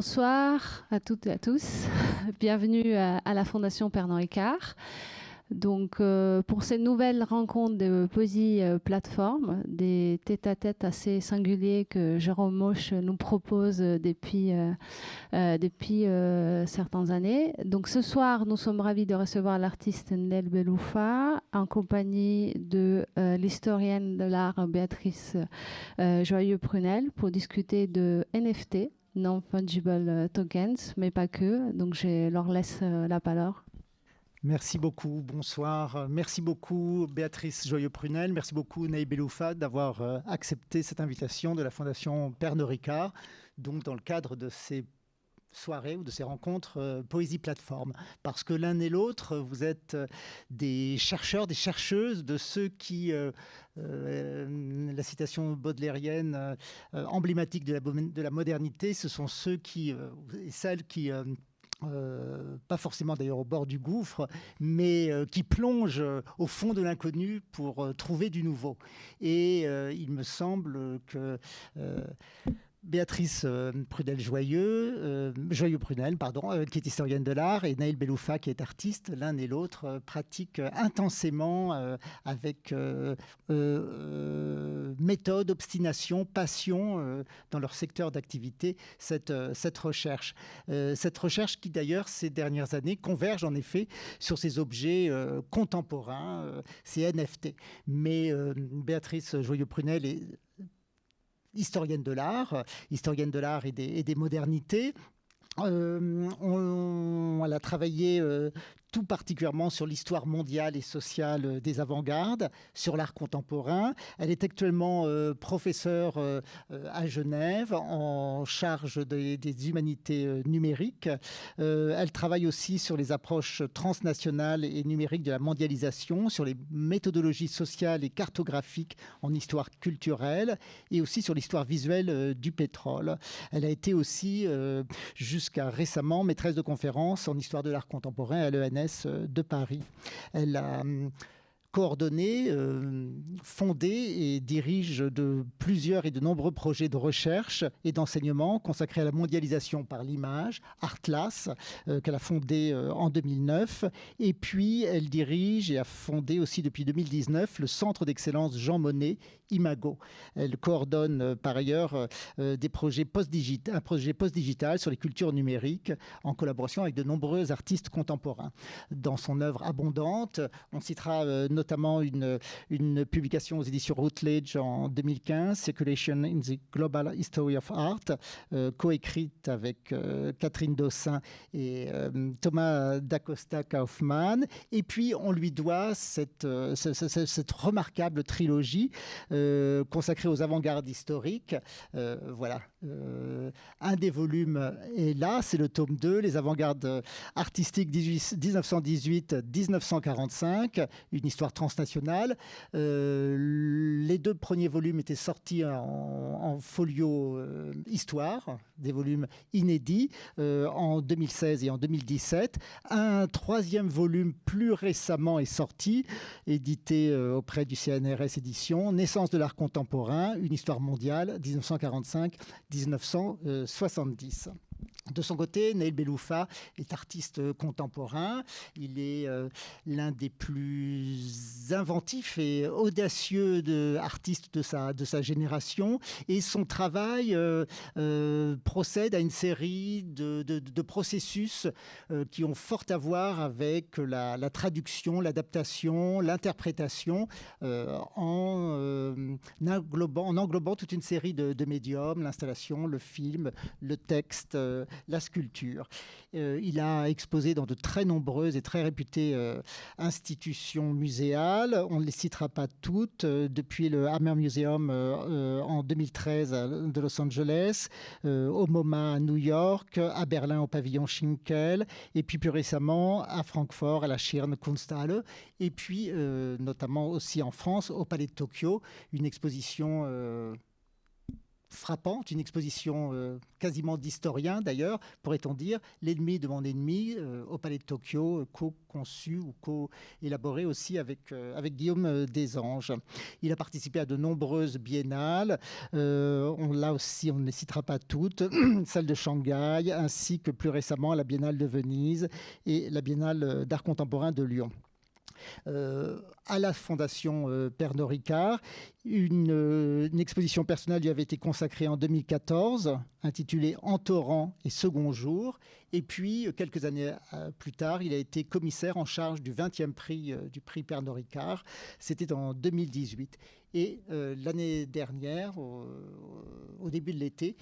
bonsoir à toutes et à tous. Bienvenue à, la Fondation Pernod Ricard. Donc, euh, pour cette nouvelle rencontre de Poésie euh, Plateforme, des tête-à-tête assez singuliers que Jérôme Moche nous propose depuis, euh, depuis certaines années. Donc, ce soir, nous sommes ravis de recevoir l'artiste Nel Beloufa en compagnie de l'historienne de l'art Béatrice Joyeux-Prunel pour discuter de NFT, non-fungible tokens, mais pas que. Donc, je leur laisse la parole. Merci beaucoup, bonsoir. Merci beaucoup Béatrice Joyeux-Prunel, merci beaucoup Naï Beloufa d'avoir euh, accepté cette invitation de la Fondation Pernod Ricard, donc dans le cadre de ces soirées ou de ces rencontres euh, Poésie Plateforme. Parce que l'un et l'autre, vous êtes euh, des chercheurs, des chercheuses de ceux qui, la citation baudelairienne emblématique de la, de la, modernité, ce sont ceux qui, et celles qui euh, pas forcément d'ailleurs au bord du gouffre, mais euh, qui plonge euh, au fond de l'inconnu pour trouver du nouveau. Et il me semble que Béatrice euh, Prudel-Joyeux, euh, Joyeux-Prunel, pardon, euh, qui est historienne de l'art, et Naïl Beloufa, qui est artiste, l'un et l'autre pratiquent intensément avec méthode, obstination, passion dans leur secteur d'activité cette, cette recherche. cette recherche qui d'ailleurs ces dernières années converge en effet sur ces objets contemporains, ces NFT. Mais Béatrice Joyeux-Prunel est historienne de l'art, historienne de l'art et des, modernités. Euh, elle a travaillé euh, tout particulièrement sur l'histoire mondiale et sociale euh, des avant-gardes, sur l'art contemporain. Elle est actuellement euh, professeure euh, à Genève en charge des, humanités numériques. elle travaille aussi sur les approches transnationales et numériques de la mondialisation, sur les méthodologies sociales et cartographiques en histoire culturelle et aussi sur l'histoire visuelle du pétrole. Elle a été aussi, jusqu'à récemment, maîtresse de conférences en histoire de l'art contemporain à l'ENS de Paris. Hum, coordonné, euh, et dirige de plusieurs et de nombreux projets de recherche et d'enseignement consacrés à la mondialisation par l'image, Artlas, euh, qu'elle a fondé euh, en 2009. Et puis, elle dirige et a fondé aussi depuis 2019 le Centre d'excellence Jean Monnet, Imago. Elle coordonne par ailleurs des projets post un projet post-digital sur les cultures numériques en collaboration avec de nombreux artistes contemporains. Dans son œuvre abondante, on citera notamment une, publication aux éditions Routledge en 2015, Circulation in the Global History of Art, euh, coécrite avec euh, Catherine Dossin et euh, Thomas Dacosta Kaufmann. Et puis, on lui doit cette, cette, cette remarquable trilogie consacrée aux avant-gardes historiques. voilà. un des volumes est là, c'est le tome 2, Les avant-gardes artistiques 1918-1945, une histoire transnationale. Euh, les deux premiers volumes étaient sortis en, folio euh, histoire, des volumes inédits, euh, en 2016 et en 2017. Un troisième volume plus récemment est sorti, édité auprès du CNRS Édition, Naissance de l'art contemporain, une histoire mondiale, 1945-1970. De son côté, Neil Beloufa est artiste contemporain. Il est euh, l'un des plus inventifs et audacieux de, artistes de sa, de sa génération. Et son travail euh, euh, procède à une série de, de, processus qui ont fort à voir avec la, la traduction, l'adaptation, l'interprétation en, englobant, en englobant toute une série de, médiums, l'installation, le film, le texte la sculpture. Euh, il a exposé dans de très nombreuses et très réputées euh, institutions muséales. On ne les citera pas toutes, euh, depuis le Hammer Museum en 2013 de Los Angeles, au MoMA à New York, à Berlin au pavillon Schinkel, et puis plus récemment à Francfort, à la Schirn Kunsthalle, et puis notamment aussi en France, au Palais de Tokyo, une exposition frappante, une exposition euh, quasiment d'historien d'ailleurs, pourrait-on dire, l'ennemi de mon ennemi euh, au Palais de Tokyo, co-conçu ou co-élaboré aussi avec, euh, avec Guillaume Desanges. Il a participé à de nombreuses biennales, on, là aussi on ne les citera pas toutes, celle de Shanghai, ainsi que plus récemment la Biennale de Venise et la Biennale d'art contemporain de Lyon. Euh, à la Fondation euh, Pernod Ricard. Euh, une, exposition personnelle lui avait été consacrée en 2014, intitulée En torrent et second jour. Et puis, quelques années plus tard, il a été commissaire en charge du 20e prix du prix Pernod Ricard. C'était en 2018. Et l'année dernière, au, début de l'été,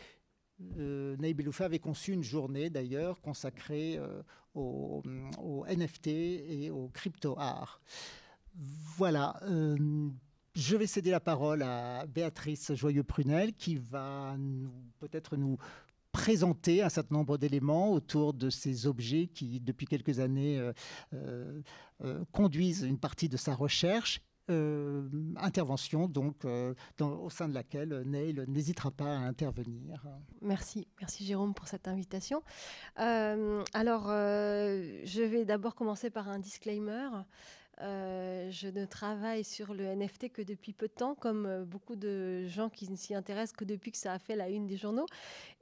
euh, avait conçu une journée d'ailleurs consacrée euh, au, NFT et au crypto-art. Voilà. Euh, je vais céder la parole à Béatrice Joyeux-Prunel qui va peut-être nous présenter un certain nombre d'éléments autour de ces objets qui, depuis quelques années, euh, conduisent une partie de sa recherche intervention donc euh, au sein de laquelle Neil n'hésitera pas à intervenir. Merci, merci Jérôme pour cette invitation. Euh, alors, je vais d'abord commencer par un disclaimer. Euh, je ne travaille sur le NFT que depuis peu de temps, comme euh, beaucoup de gens qui ne s'y intéressent que depuis que ça a fait la une des journaux.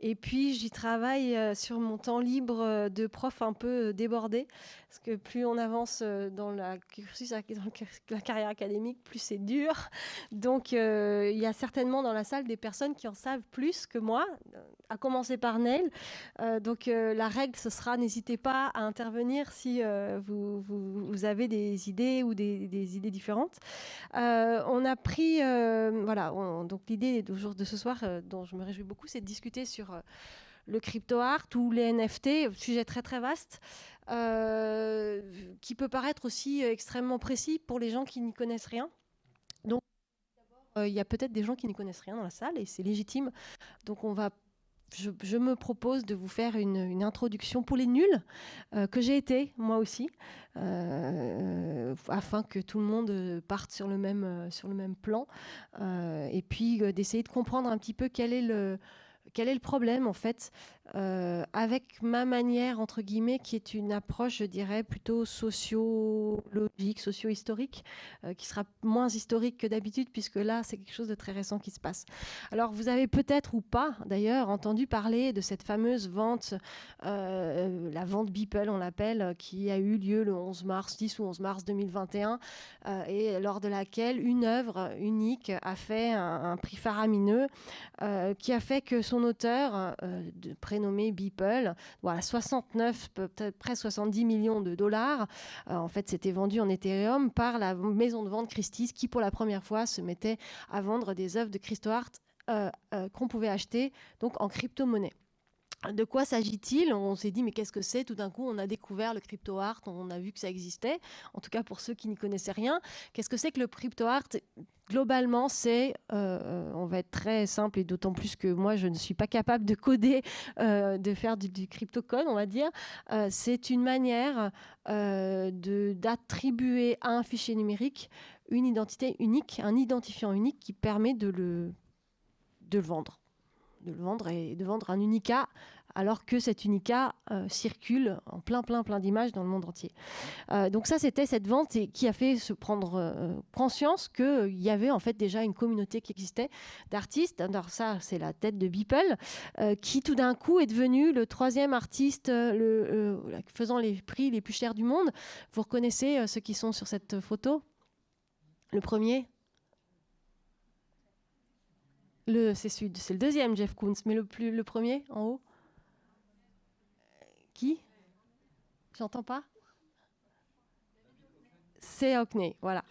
Et puis, j'y travaille euh, sur mon temps libre de prof un peu débordé, parce que plus on avance dans la, carrière académique, plus c'est dur. Donc, il y a certainement dans la salle des personnes qui en savent plus que moi, à commencer par Neil. donc, la règle, ce sera n'hésitez pas à intervenir si vous avez des idées ou des, idées différentes. Euh, on a pris, euh, voilà, donc l'idée de ce soir, euh, dont je me réjouis beaucoup, c'est de discuter sur le crypto art ou les NFT, sujet très très vaste, qui peut paraître aussi extrêmement précis pour les gens qui n'y connaissent rien. Donc, il y a peut-être des gens qui n'y connaissent rien dans la salle et c'est légitime. Donc, on va je, me propose de vous faire une, introduction pour les nuls, euh, que j'ai été moi aussi, euh, afin que tout le monde parte sur le même, euh, sur le même plan, et puis d'essayer de comprendre un petit peu quel est le, quel est le problème en fait euh, avec ma manière entre guillemets qui est une approche je dirais plutôt sociologique, socio-historique euh, qui sera moins historique que d'habitude puisque là c'est quelque chose de très récent qui se passe. Alors vous avez peut-être ou pas d'ailleurs entendu parler de cette fameuse vente, euh, la vente Beeple on l'appelle, qui a eu lieu le 11 mars, 10 ou 11 mars 2021 et lors de laquelle une œuvre unique a fait un, un prix faramineux qui a fait que son auteur, de, prénommé Beeple, voilà, 69, peut-être près 70 millions de dollars. Euh, en fait, c'était vendu en Ethereum par la maison de vente Christie's qui, pour la première fois, se mettait à vendre des œuvres de Christo Art euh, qu'on pouvait acheter donc en crypto-monnaie. De quoi s'agit-il? On s'est dit, mais qu'est-ce que c'est? Tout d'un coup, on a découvert le crypto art, on a vu que ça existait, en tout cas pour ceux qui n'y connaissaient rien. Qu'est-ce que c'est que le crypto art Globalement, c'est, euh, on va être très simple et d'autant plus que moi, je ne suis pas capable de coder, euh, de faire du, crypto code, on va dire. Euh, c'est une manière d'attribuer à un fichier numérique une identité unique, un identifiant unique qui permet de de le vendre de le vendre et de vendre un unica alors que cet unica euh, circule en plein, plein, plein d'images dans le monde entier. Euh, donc ça, c'était cette vente qui a fait se prendre euh, conscience qu'il y avait en fait déjà une communauté qui existait d'artistes. Alors ça, c'est la tête de Beeple, qui tout d'un coup est devenu le troisième artiste faisant les prix les plus chers du monde. Vous reconnaissez ceux qui sont sur cette photo? Le premier? Le, c'est, c'est le deuxième Jeff Koons, mais le, plus, le premier en haut? Qui? J'entends pas c'est Hockney, voilà.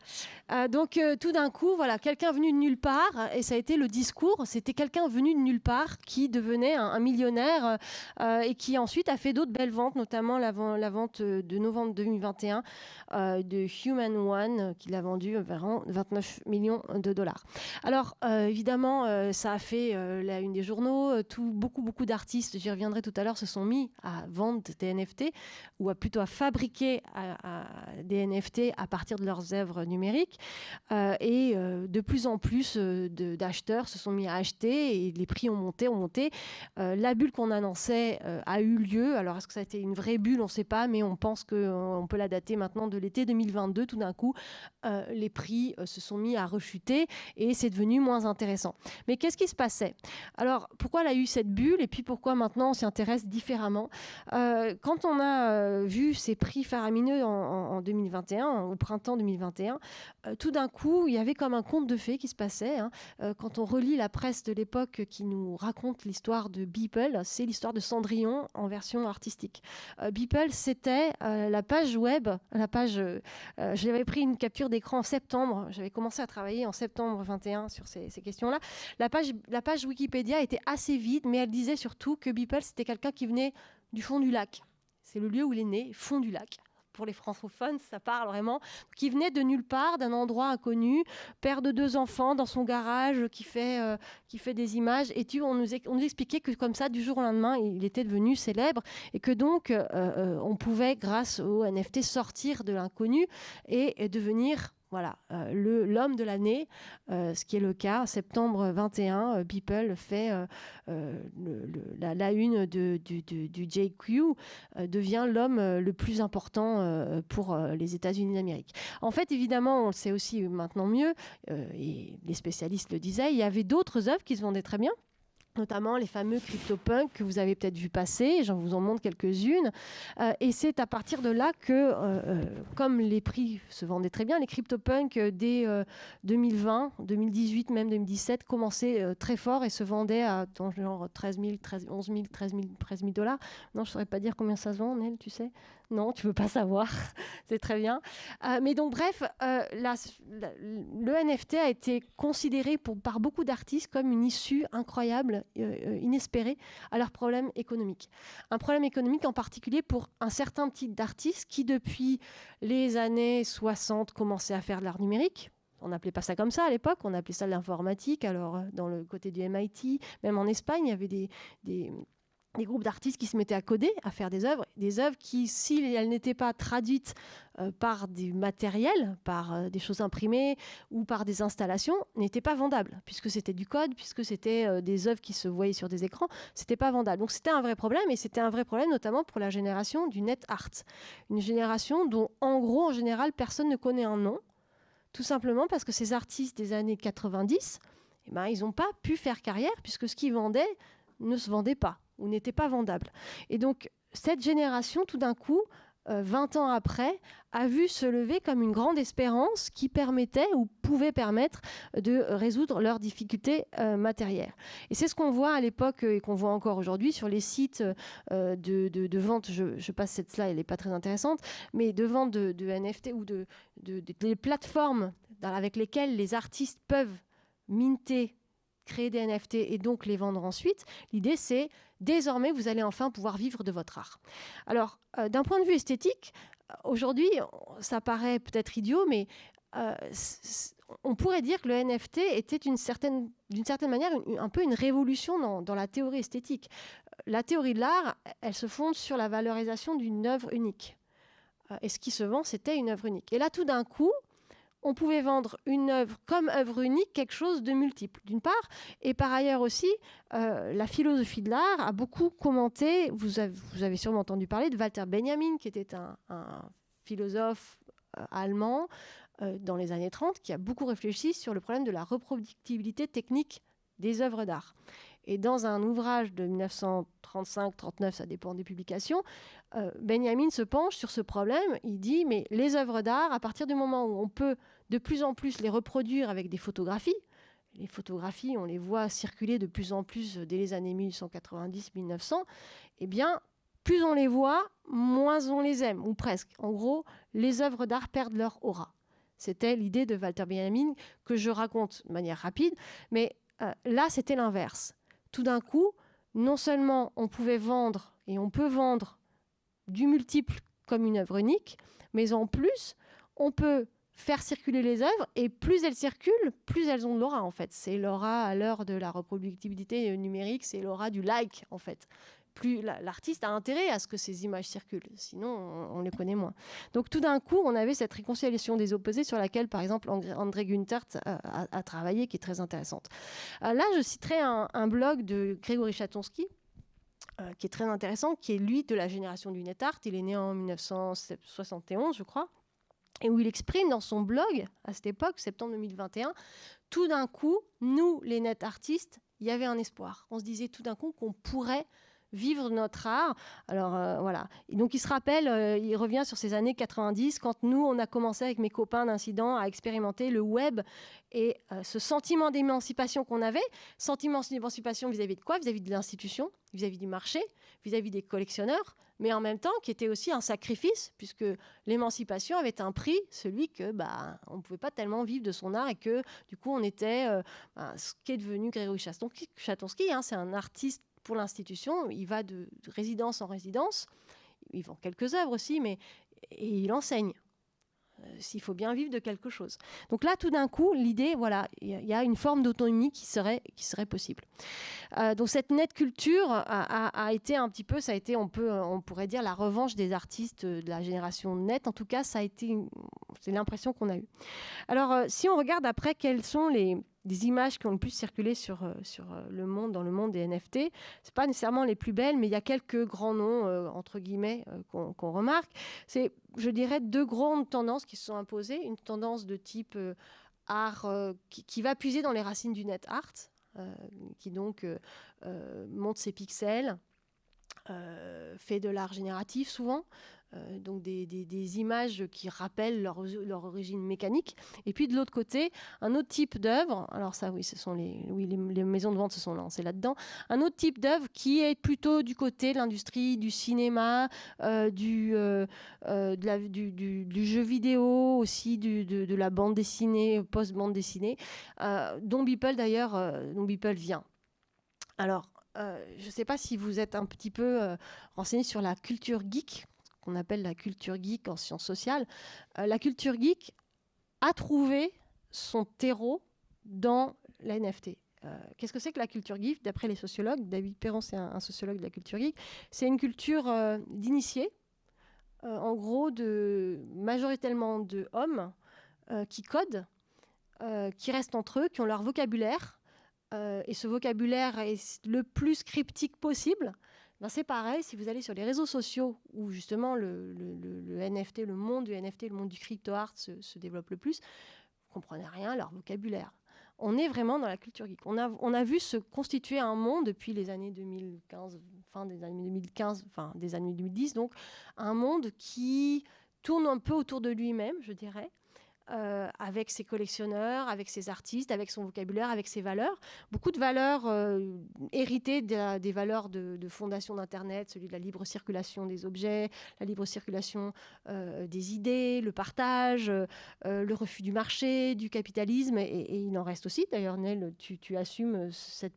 Euh, donc euh, tout d'un coup, voilà, quelqu'un venu de nulle part, et ça a été le discours, c'était quelqu'un venu de nulle part qui devenait un, millionnaire euh, et qui ensuite a fait d'autres belles ventes, notamment la, vente de novembre 2021 de Human One, qu'il a vendu environ 29 millions de dollars. Alors évidemment, ça a fait la une des journaux, tout, beaucoup, beaucoup d'artistes, j'y reviendrai tout à l'heure, se sont mis à vendre des NFT, ou à plutôt à fabriquer des NFT à de leurs œuvres numériques. et de plus en plus d'acheteurs se sont mis à acheter et les prix ont monté, ont monté. la bulle qu'on annonçait a eu lieu. Alors, est-ce que ça a été une vraie bulle? On ne sait pas, mais on pense qu'on peut la dater maintenant de l'été 2022. Tout d'un coup, les prix se sont mis à rechuter et c'est devenu moins intéressant. Mais qu'est-ce qui se passait? Alors, pourquoi elle a eu cette bulle et puis pourquoi maintenant on s'y intéresse différemment? Euh, Quand on a euh, vu ces prix faramineux en, 2021, au printemps 2021, euh, tout d'un coup, il y avait comme un conte de fées qui se passait. Hein. quand on relit la presse de l'époque qui nous raconte l'histoire de Beeple, c'est l'histoire de Cendrillon en version artistique. Beeple, c'était la page web, la page. J'avais pris une capture d'écran en septembre. J'avais commencé à travailler en septembre 21 sur ces, ces questions-là. La page, la page Wikipédia était assez vide, mais elle disait surtout que Beeple, c'était quelqu'un qui venait du fond du lac. C'est le lieu où il est né, fond du lac pour les francophones, ça parle vraiment, qui venait de nulle part, d'un endroit inconnu, père de deux enfants dans son garage, qui fait, euh, qui fait des images. Et tu, on, nous, expliquait que comme ça, du jour au lendemain, il était devenu célèbre et que donc euh, euh, on pouvait, grâce au NFT, sortir de l'inconnu et devenir voilà, euh, l'homme de l'année, euh, ce qui est le cas. Septembre 21, euh, Beeple fait la, une du, du, JQ, devient l'homme le plus important pour les États-Unis d'Amérique. En fait, évidemment, on le sait aussi maintenant mieux, et les spécialistes le disaient, il y avait d'autres œuvres qui se vendaient très bien notamment les fameux CryptoPunk que vous avez peut-être vu passer, j'en vous en montre quelques-unes. Euh, et c'est à partir de là que, euh, euh, comme les prix se vendaient très bien, les CryptoPunk dès 2020, 2018, même 2017, commençaient très fort et se vendaient à genre 13 000, 13, 11 000, 13 000, 13 000 dollars. Non, je ne saurais pas dire combien ça se vend, Nel, tu sais? Non, tu veux pas savoir. c'est très bien. Euh, mais donc, bref, euh, le NFT a été considéré par beaucoup d'artistes comme une issue incroyable, euh, inespérée à leurs problèmes économiques. Un problème économique en particulier pour un certain type d'artistes qui, depuis les années 60, commençaient à faire de l'art numérique on n'appelait pas ça comme ça à l'époque, on appelait ça l'informatique. Alors, dans le côté du MIT, même en Espagne, il y avait des groupes d'artistes qui se mettaient à coder, à faire des œuvres, des œuvres qui, si elles n'étaient pas traduites euh, par du matériel, par euh, des choses imprimées ou par des installations, n'étaient pas vendables, puisque c'était du code, puisque c'était euh, des œuvres qui se voyaient sur des écrans, c'était pas vendable. Donc c'était un vrai problème, et c'était un vrai problème notamment pour la génération du net art, une génération dont, en gros, en général, personne ne connaît un nom, tout simplement parce que ces artistes des années 90, eh ben, ils n'ont pas pu faire carrière, puisque ce qu'ils vendaient ne se vendait pas ou n'était pas vendable. Et donc, cette génération, tout d'un coup, 20 euh, ans après, a vu se lever comme une grande espérance qui permettait ou pouvait permettre de résoudre leurs difficultés euh, matérielles. Et c'est ce qu'on voit à l'époque et qu'on voit encore aujourd'hui sur les sites euh, de, vente. Je, passe cette slide, elle n'est pas très intéressante, mais de vente de, NFT ou de, des plateformes avec lesquelles les artistes peuvent minter créer des NFT et donc les vendre ensuite. L'idée, c'est désormais, vous allez enfin pouvoir vivre de votre art. Alors, euh, d'un point de vue esthétique, aujourd'hui, ça paraît peut-être idiot, mais euh, on pourrait dire que le NFT était d'une certaine, certaine manière un peu une révolution dans, dans, la théorie esthétique. La théorie de l'art, elle se fonde sur la valorisation d'une œuvre unique. Euh, et ce qui se vend, c'était une œuvre unique. Et là, tout d'un coup, on pouvait vendre une œuvre comme œuvre unique, quelque chose de multiple, d'une part. Et par ailleurs aussi, euh, la philosophie de l'art a beaucoup commenté, vous avez, sûrement entendu parler de Walter Benjamin, qui était un, philosophe euh, allemand euh, dans les années 30, qui a beaucoup réfléchi sur le problème de la reproductibilité technique des œuvres d'art. Et dans un ouvrage de 1935-39, ça dépend des publications, Benjamin se penche sur ce problème. Il dit, mais les œuvres d'art, à partir du moment où on peut de plus en plus les reproduire avec des photographies, les photographies, on les voit circuler de plus en plus dès les années 1890-1900, eh bien, plus on les voit, moins on les aime, ou presque. En gros, les œuvres d'art perdent leur aura. C'était l'idée de Walter Benjamin que je raconte de manière rapide, mais euh, là, c'était l'inverse tout d'un coup, non seulement on pouvait vendre et on peut vendre du multiple comme une œuvre unique, mais en plus, on peut faire circuler les œuvres et plus elles circulent, plus elles ont de l'aura en fait. C'est l'aura à l'heure de la reproductibilité numérique, c'est l'aura du like en fait. plus l'artiste a intérêt à ce que ces images circulent, sinon on, les connaît moins. Donc tout d'un coup, on avait cette réconciliation des opposés sur laquelle, par exemple, André Gunther a, travaillé, qui est très intéressante. Euh, là, je citerai un, blog de Grégory Chatonsky, euh, qui est très intéressant, qui est lui de la génération du net art. Il est né en 1971, je crois, et où il exprime dans son blog, à cette époque, septembre 2021, tout d'un coup, nous, les net artistes, il y avait un espoir. On se disait tout d'un coup qu'on pourrait vivre notre art. Alors euh, voilà. donc il se rappelle, euh, il revient sur ces années 90 quand nous on a commencé avec mes copains d'incident à expérimenter le web et euh, ce sentiment d'émancipation qu'on avait, sentiment d'émancipation vis-à-vis de quoi? Vis-à-vis de l'institution, vis-à-vis du marché, vis-à-vis des collectionneurs, mais en même temps qui était aussi un sacrifice puisque l'émancipation avait un prix, celui que bah on ne pouvait pas tellement vivre de son art et que du coup on était bah, ce qu'est devenu Grégory Chatonsky. Hein, c'est un artiste pour l'institution, il va de, résidence en résidence. Il vend quelques œuvres aussi, mais et il enseigne. Euh, s'il faut bien vivre de quelque chose. Donc là, tout d'un coup, l'idée, voilà, il y a une forme d'autonomie qui serait, qui serait possible. Euh, donc cette net culture a, été un petit peu, ça a été, on peut, on pourrait dire, la revanche des artistes de la génération net. En tout cas, ça a été, c'est l'impression qu'on a eue. Alors, euh, si on regarde après, quelles sont les des images qui ont le plus circulé sur, euh, sur euh, le monde, dans le monde des NFT. C'est pas nécessairement les plus belles, mais il y a quelques grands noms, euh, entre guillemets, qu'on remarque. C'est, je dirais, deux grandes tendances qui se sont imposées. Une tendance de type art qui, va puiser dans les racines du net art, qui donc monte ses pixels, fait de l'art génératif souvent, euh, donc des, images qui rappellent leur, origine mécanique. Et puis de l'autre côté, un autre type d'œuvre, alors ça oui, ce sont les, oui, les, maisons de vente se sont lancées là-dedans, un autre type d'œuvre qui est plutôt du côté de l'industrie du cinéma, euh, du, euh, du, jeu vidéo, aussi de, la bande dessinée, post-bande dessinée, dont Beeple d'ailleurs, dont Beeple vient. Alors, je ne sais pas si vous êtes un petit peu renseigné sur la culture geek, qu'on appelle la culture geek en sciences sociales, euh, la culture geek a trouvé son terreau dans la NFT. Euh, qu'est-ce que c'est que la culture geek? D'après les sociologues, David Perron, c'est un, sociologue de la culture geek, c'est une culture euh, d'initiés, en gros, de, majoritairement de hommes qui codent, qui restent entre eux, qui ont leur vocabulaire, et ce vocabulaire est le plus cryptique possible, ben, c'est pareil, si vous allez sur les réseaux sociaux où justement le, NFT, le monde du NFT, le monde du crypto art se, développe le plus, vous comprenez rien à leur vocabulaire. On est vraiment dans la culture geek. On a, on a vu se constituer un monde depuis les années 2015, fin des années 2015, fin des années 2010, donc un monde qui tourne un peu autour de lui-même, je dirais, euh, avec ses collectionneurs, avec ses artistes, avec son vocabulaire, avec ses valeurs. Beaucoup de valeurs euh, héritées des valeurs de, fondation d'Internet, celui de la libre circulation des objets, la libre circulation euh, des idées, le partage, le refus du marché, du capitalisme, et, il en reste aussi. D'ailleurs, Nel, tu, assumes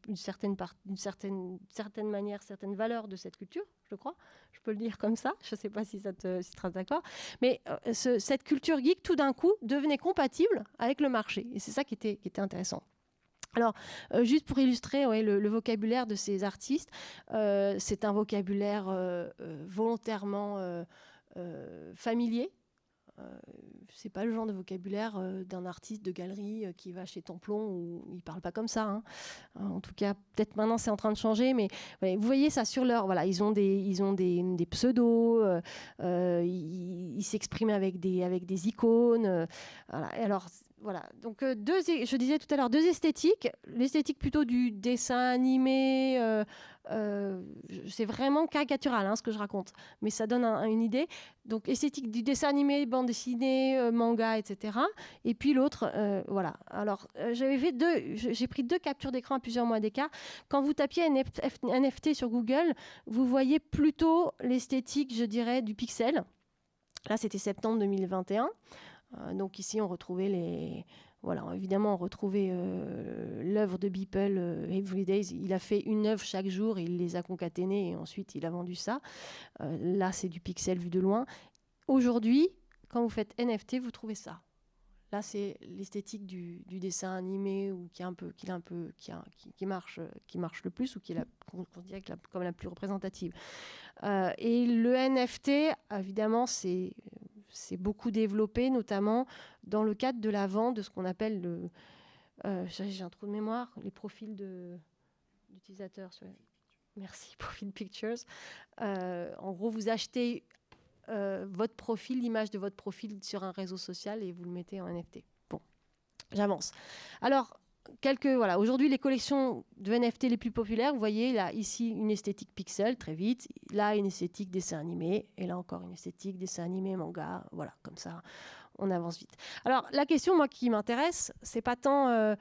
une, certaine manière, certaines valeurs de cette culture je crois. Je peux le dire comme ça. Je ne sais pas si ça te si d'accord. Mais euh, cette culture geek, tout d'un coup, devenait compatible avec le marché. Et c'est ça qui était, intéressant. Alors, euh, juste pour illustrer le, vocabulaire de ces artistes, euh, c'est un vocabulaire volontairement familier, c'est pas le genre de vocabulaire euh, d'un artiste de galerie euh, qui va chez Templon où il parle pas comme ça. Hein. En tout cas, peut-être maintenant c'est en train de changer, mais vous voyez ça sur leur. Voilà, ils ont des, ils ont des, des pseudos, ils s'expriment avec des, avec des icônes. Voilà. alors voilà, donc deux, je disais tout à l'heure deux esthétiques. L'esthétique plutôt du dessin animé, euh, c'est vraiment caricatural hein, ce que je raconte, mais ça donne une idée. Donc esthétique du dessin animé, bande dessinée, euh, manga, etc. Et puis l'autre, euh, voilà. Alors j'avais fait deux, j'ai pris deux captures d'écran à plusieurs mois d'écart. Quand vous tapiez NFT sur Google, vous voyez plutôt l'esthétique, je dirais, du pixel. Là, c'était septembre 2021. Donc ici, on retrouvait les voilà, évidemment, on retrouvait euh, l'œuvre de Beeple, euh, Every Days. Il a fait une œuvre chaque jour, il les a concaténées et ensuite il a vendu ça. Euh, là, c'est du pixel vu de loin. Aujourd'hui, quand vous faites NFT, vous trouvez ça. Là, c'est l'esthétique du, dessin animé ou qui un peu, qui un peu, qui, qui, marche, qui marche le plus ou qui est la, comme la plus représentative. Euh, et le NFT, évidemment, c'est c'est beaucoup développé, notamment dans le cadre de la vente de ce qu'on appelle le. Euh, j'ai un trou de mémoire, les profils d'utilisateurs. Merci, Profile Pictures. Euh, en gros, vous achetez euh, votre profil, l'image de votre profil sur un réseau social et vous le mettez en NFT. Bon, j'avance. Alors, quelques voilà. Aujourd'hui, les collections de NFT les plus populaires, vous voyez là ici une esthétique pixel très vite, là une esthétique dessin animé et là encore une esthétique dessin animé manga. Voilà, comme ça, on avance vite. Alors la question moi qui m'intéresse, c'est pas tant euh,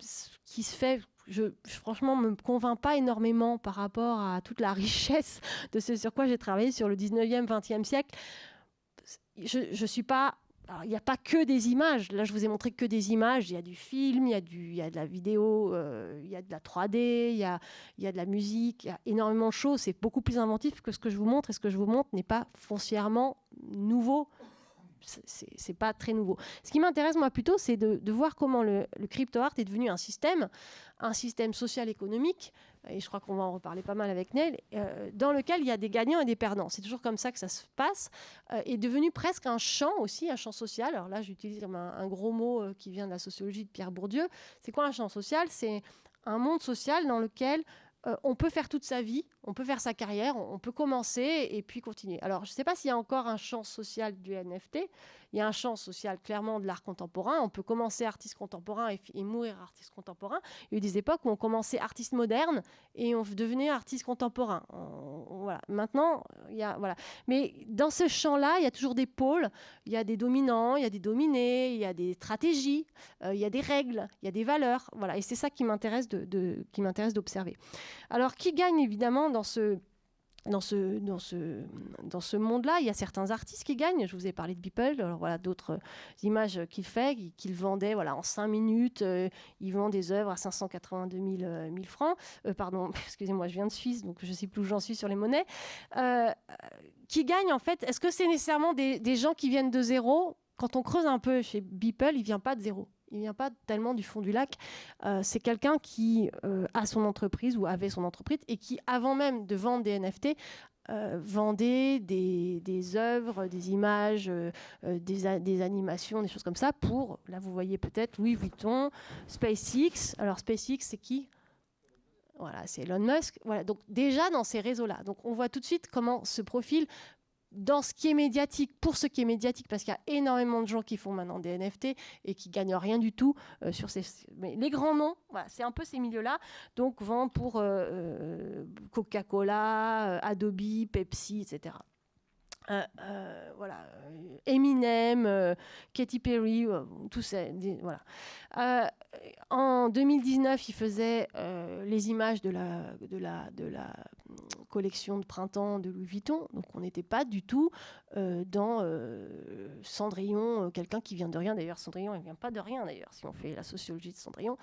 ce qui se fait je, franchement, me convainc pas énormément par rapport à toute la richesse de ce sur quoi j'ai travaillé sur le 19e, 20e siècle. Je ne suis pas il n'y a pas que des images. Là, je vous ai montré que des images. Il y a du film, il y a, du, il y a de la vidéo, euh, il y a de la 3D, il y a, il y a de la musique, il y a énormément de choses. C'est beaucoup plus inventif que ce que je vous montre. Et ce que je vous montre n'est pas foncièrement nouveau c'est pas très nouveau. Ce qui m'intéresse moi plutôt, c'est de, voir comment le, crypto art est devenu un système, un système social économique, et je crois qu'on va en reparler pas mal avec Neil, euh, dans lequel il y a des gagnants et des perdants. C'est toujours comme ça que ça se passe, euh, est devenu presque un champ aussi, un champ social. Alors là, j'utilise un, gros mot euh, qui vient de la sociologie de Pierre Bourdieu. C'est quoi un champ social? C'est un monde social dans lequel on peut faire toute sa vie, on peut faire sa carrière, on, peut commencer et puis continuer. Alors, je ne sais pas s'il y a encore un champ social du NFT. Il y a un champ social clairement de l'art contemporain. On peut commencer artiste contemporain et, mourir artiste contemporain. Il y a eu des époques où on commençait artiste moderne et on devenait artiste contemporain. voilà. Maintenant, il y a voilà. Mais dans ce champ-là, il y a toujours des pôles. Il y a des dominants, il y a des dominés, il y a des stratégies, euh, il y a des règles, il y a des valeurs. Voilà. Et c'est ça qui m'intéresse de, qui m'intéresse d'observer. Alors, qui gagne évidemment dans ce dans ce, dans ce, dans ce monde-là, il y a certains artistes qui gagnent. Je vous ai parlé de Beeple, alors voilà d'autres images qu'il fait, qu'il vendait voilà, en 5 minutes. Euh, il vend des œuvres à 582 000, 000 francs. Euh, pardon, excusez-moi, je viens de Suisse, donc je ne sais plus où j'en suis sur les monnaies. Euh, qui gagnent en fait? Est-ce que c'est nécessairement des, des gens qui viennent de zéro? Quand on creuse un peu chez Beeple, il ne vient pas de zéro il vient pas tellement du fond du lac. Euh, c'est quelqu'un qui euh, a son entreprise ou avait son entreprise et qui, avant même de vendre des NFT, euh, vendait des, des, œuvres, des images, des, animations, des choses comme ça pour, là vous voyez peut-être Louis Vuitton, SpaceX. Alors SpaceX, c'est qui? Voilà, c'est Elon Musk. Voilà, donc déjà dans ces réseaux-là. Donc on voit tout de suite comment ce profil dans ce qui est médiatique, pour ce qui est médiatique, parce qu'il y a énormément de gens qui font maintenant des NFT et qui gagnent rien du tout euh, sur ces. Mais les grands noms, c'est un peu ces milieux-là. Donc, vend pour euh, euh, Coca-Cola, Adobe, Pepsi, etc. voilà, Eminem, Katy Perry, tout ça, voilà. en 2019, il faisait les images de la, de la collection de printemps de Louis Vuitton. Donc on n'était pas du tout euh, dans euh, Cendrillon, euh, quelqu'un qui vient de rien. D'ailleurs, Cendrillon, il ne vient pas de rien, d'ailleurs, si on fait la sociologie de Cendrillon.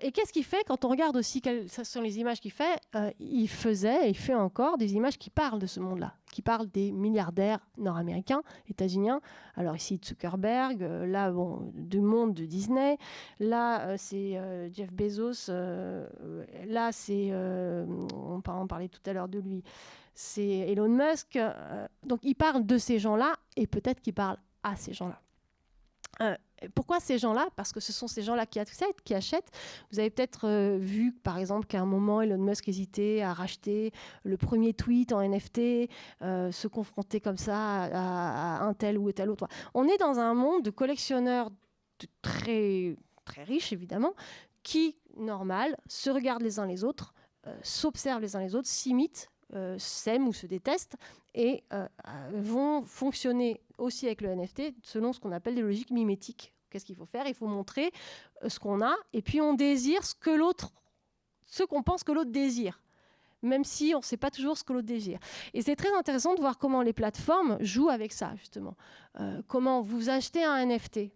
et qu'est-ce qu'il fait quand on regarde aussi quelles sont les images qu'il fait Il faisait et il fait encore des images qui parlent de ce monde-là, qui parlent des milliardaires nord-américains, états-uniens. Alors ici, Zuckerberg, là, bon, du monde de Disney. Là, c'est Jeff Bezos. là, c'est, on en tout à l'heure de lui c'est Elon Musk. Euh, donc il parle de ces gens-là et peut-être qu'il parle à ces gens-là. Euh, pourquoi ces gens-là? Parce que ce sont ces gens-là qui achètent. Qui achètent. Vous avez peut-être euh, vu, par exemple, qu'à un moment, Elon Musk hésitait à racheter le premier tweet en NFT, se confronter comme ça à, un tel ou tel autre. On est dans un monde de collectionneurs très, très riches, évidemment, qui, normal, se regardent les uns les autres, s'observent les uns les autres, s'imitent euh, s'aiment ou se détestent et euh, vont fonctionner aussi avec le NFT selon ce qu'on appelle des logiques mimétiques. Qu'est-ce qu'il faut faire? Il faut montrer euh, ce qu'on a et puis on désire ce que l'autre, ce qu'on pense que l'autre désire même si on ne sait pas toujours ce que l'autre désire. Et c'est très intéressant de voir comment les plateformes jouent avec ça, justement. comment vous achetez un NFT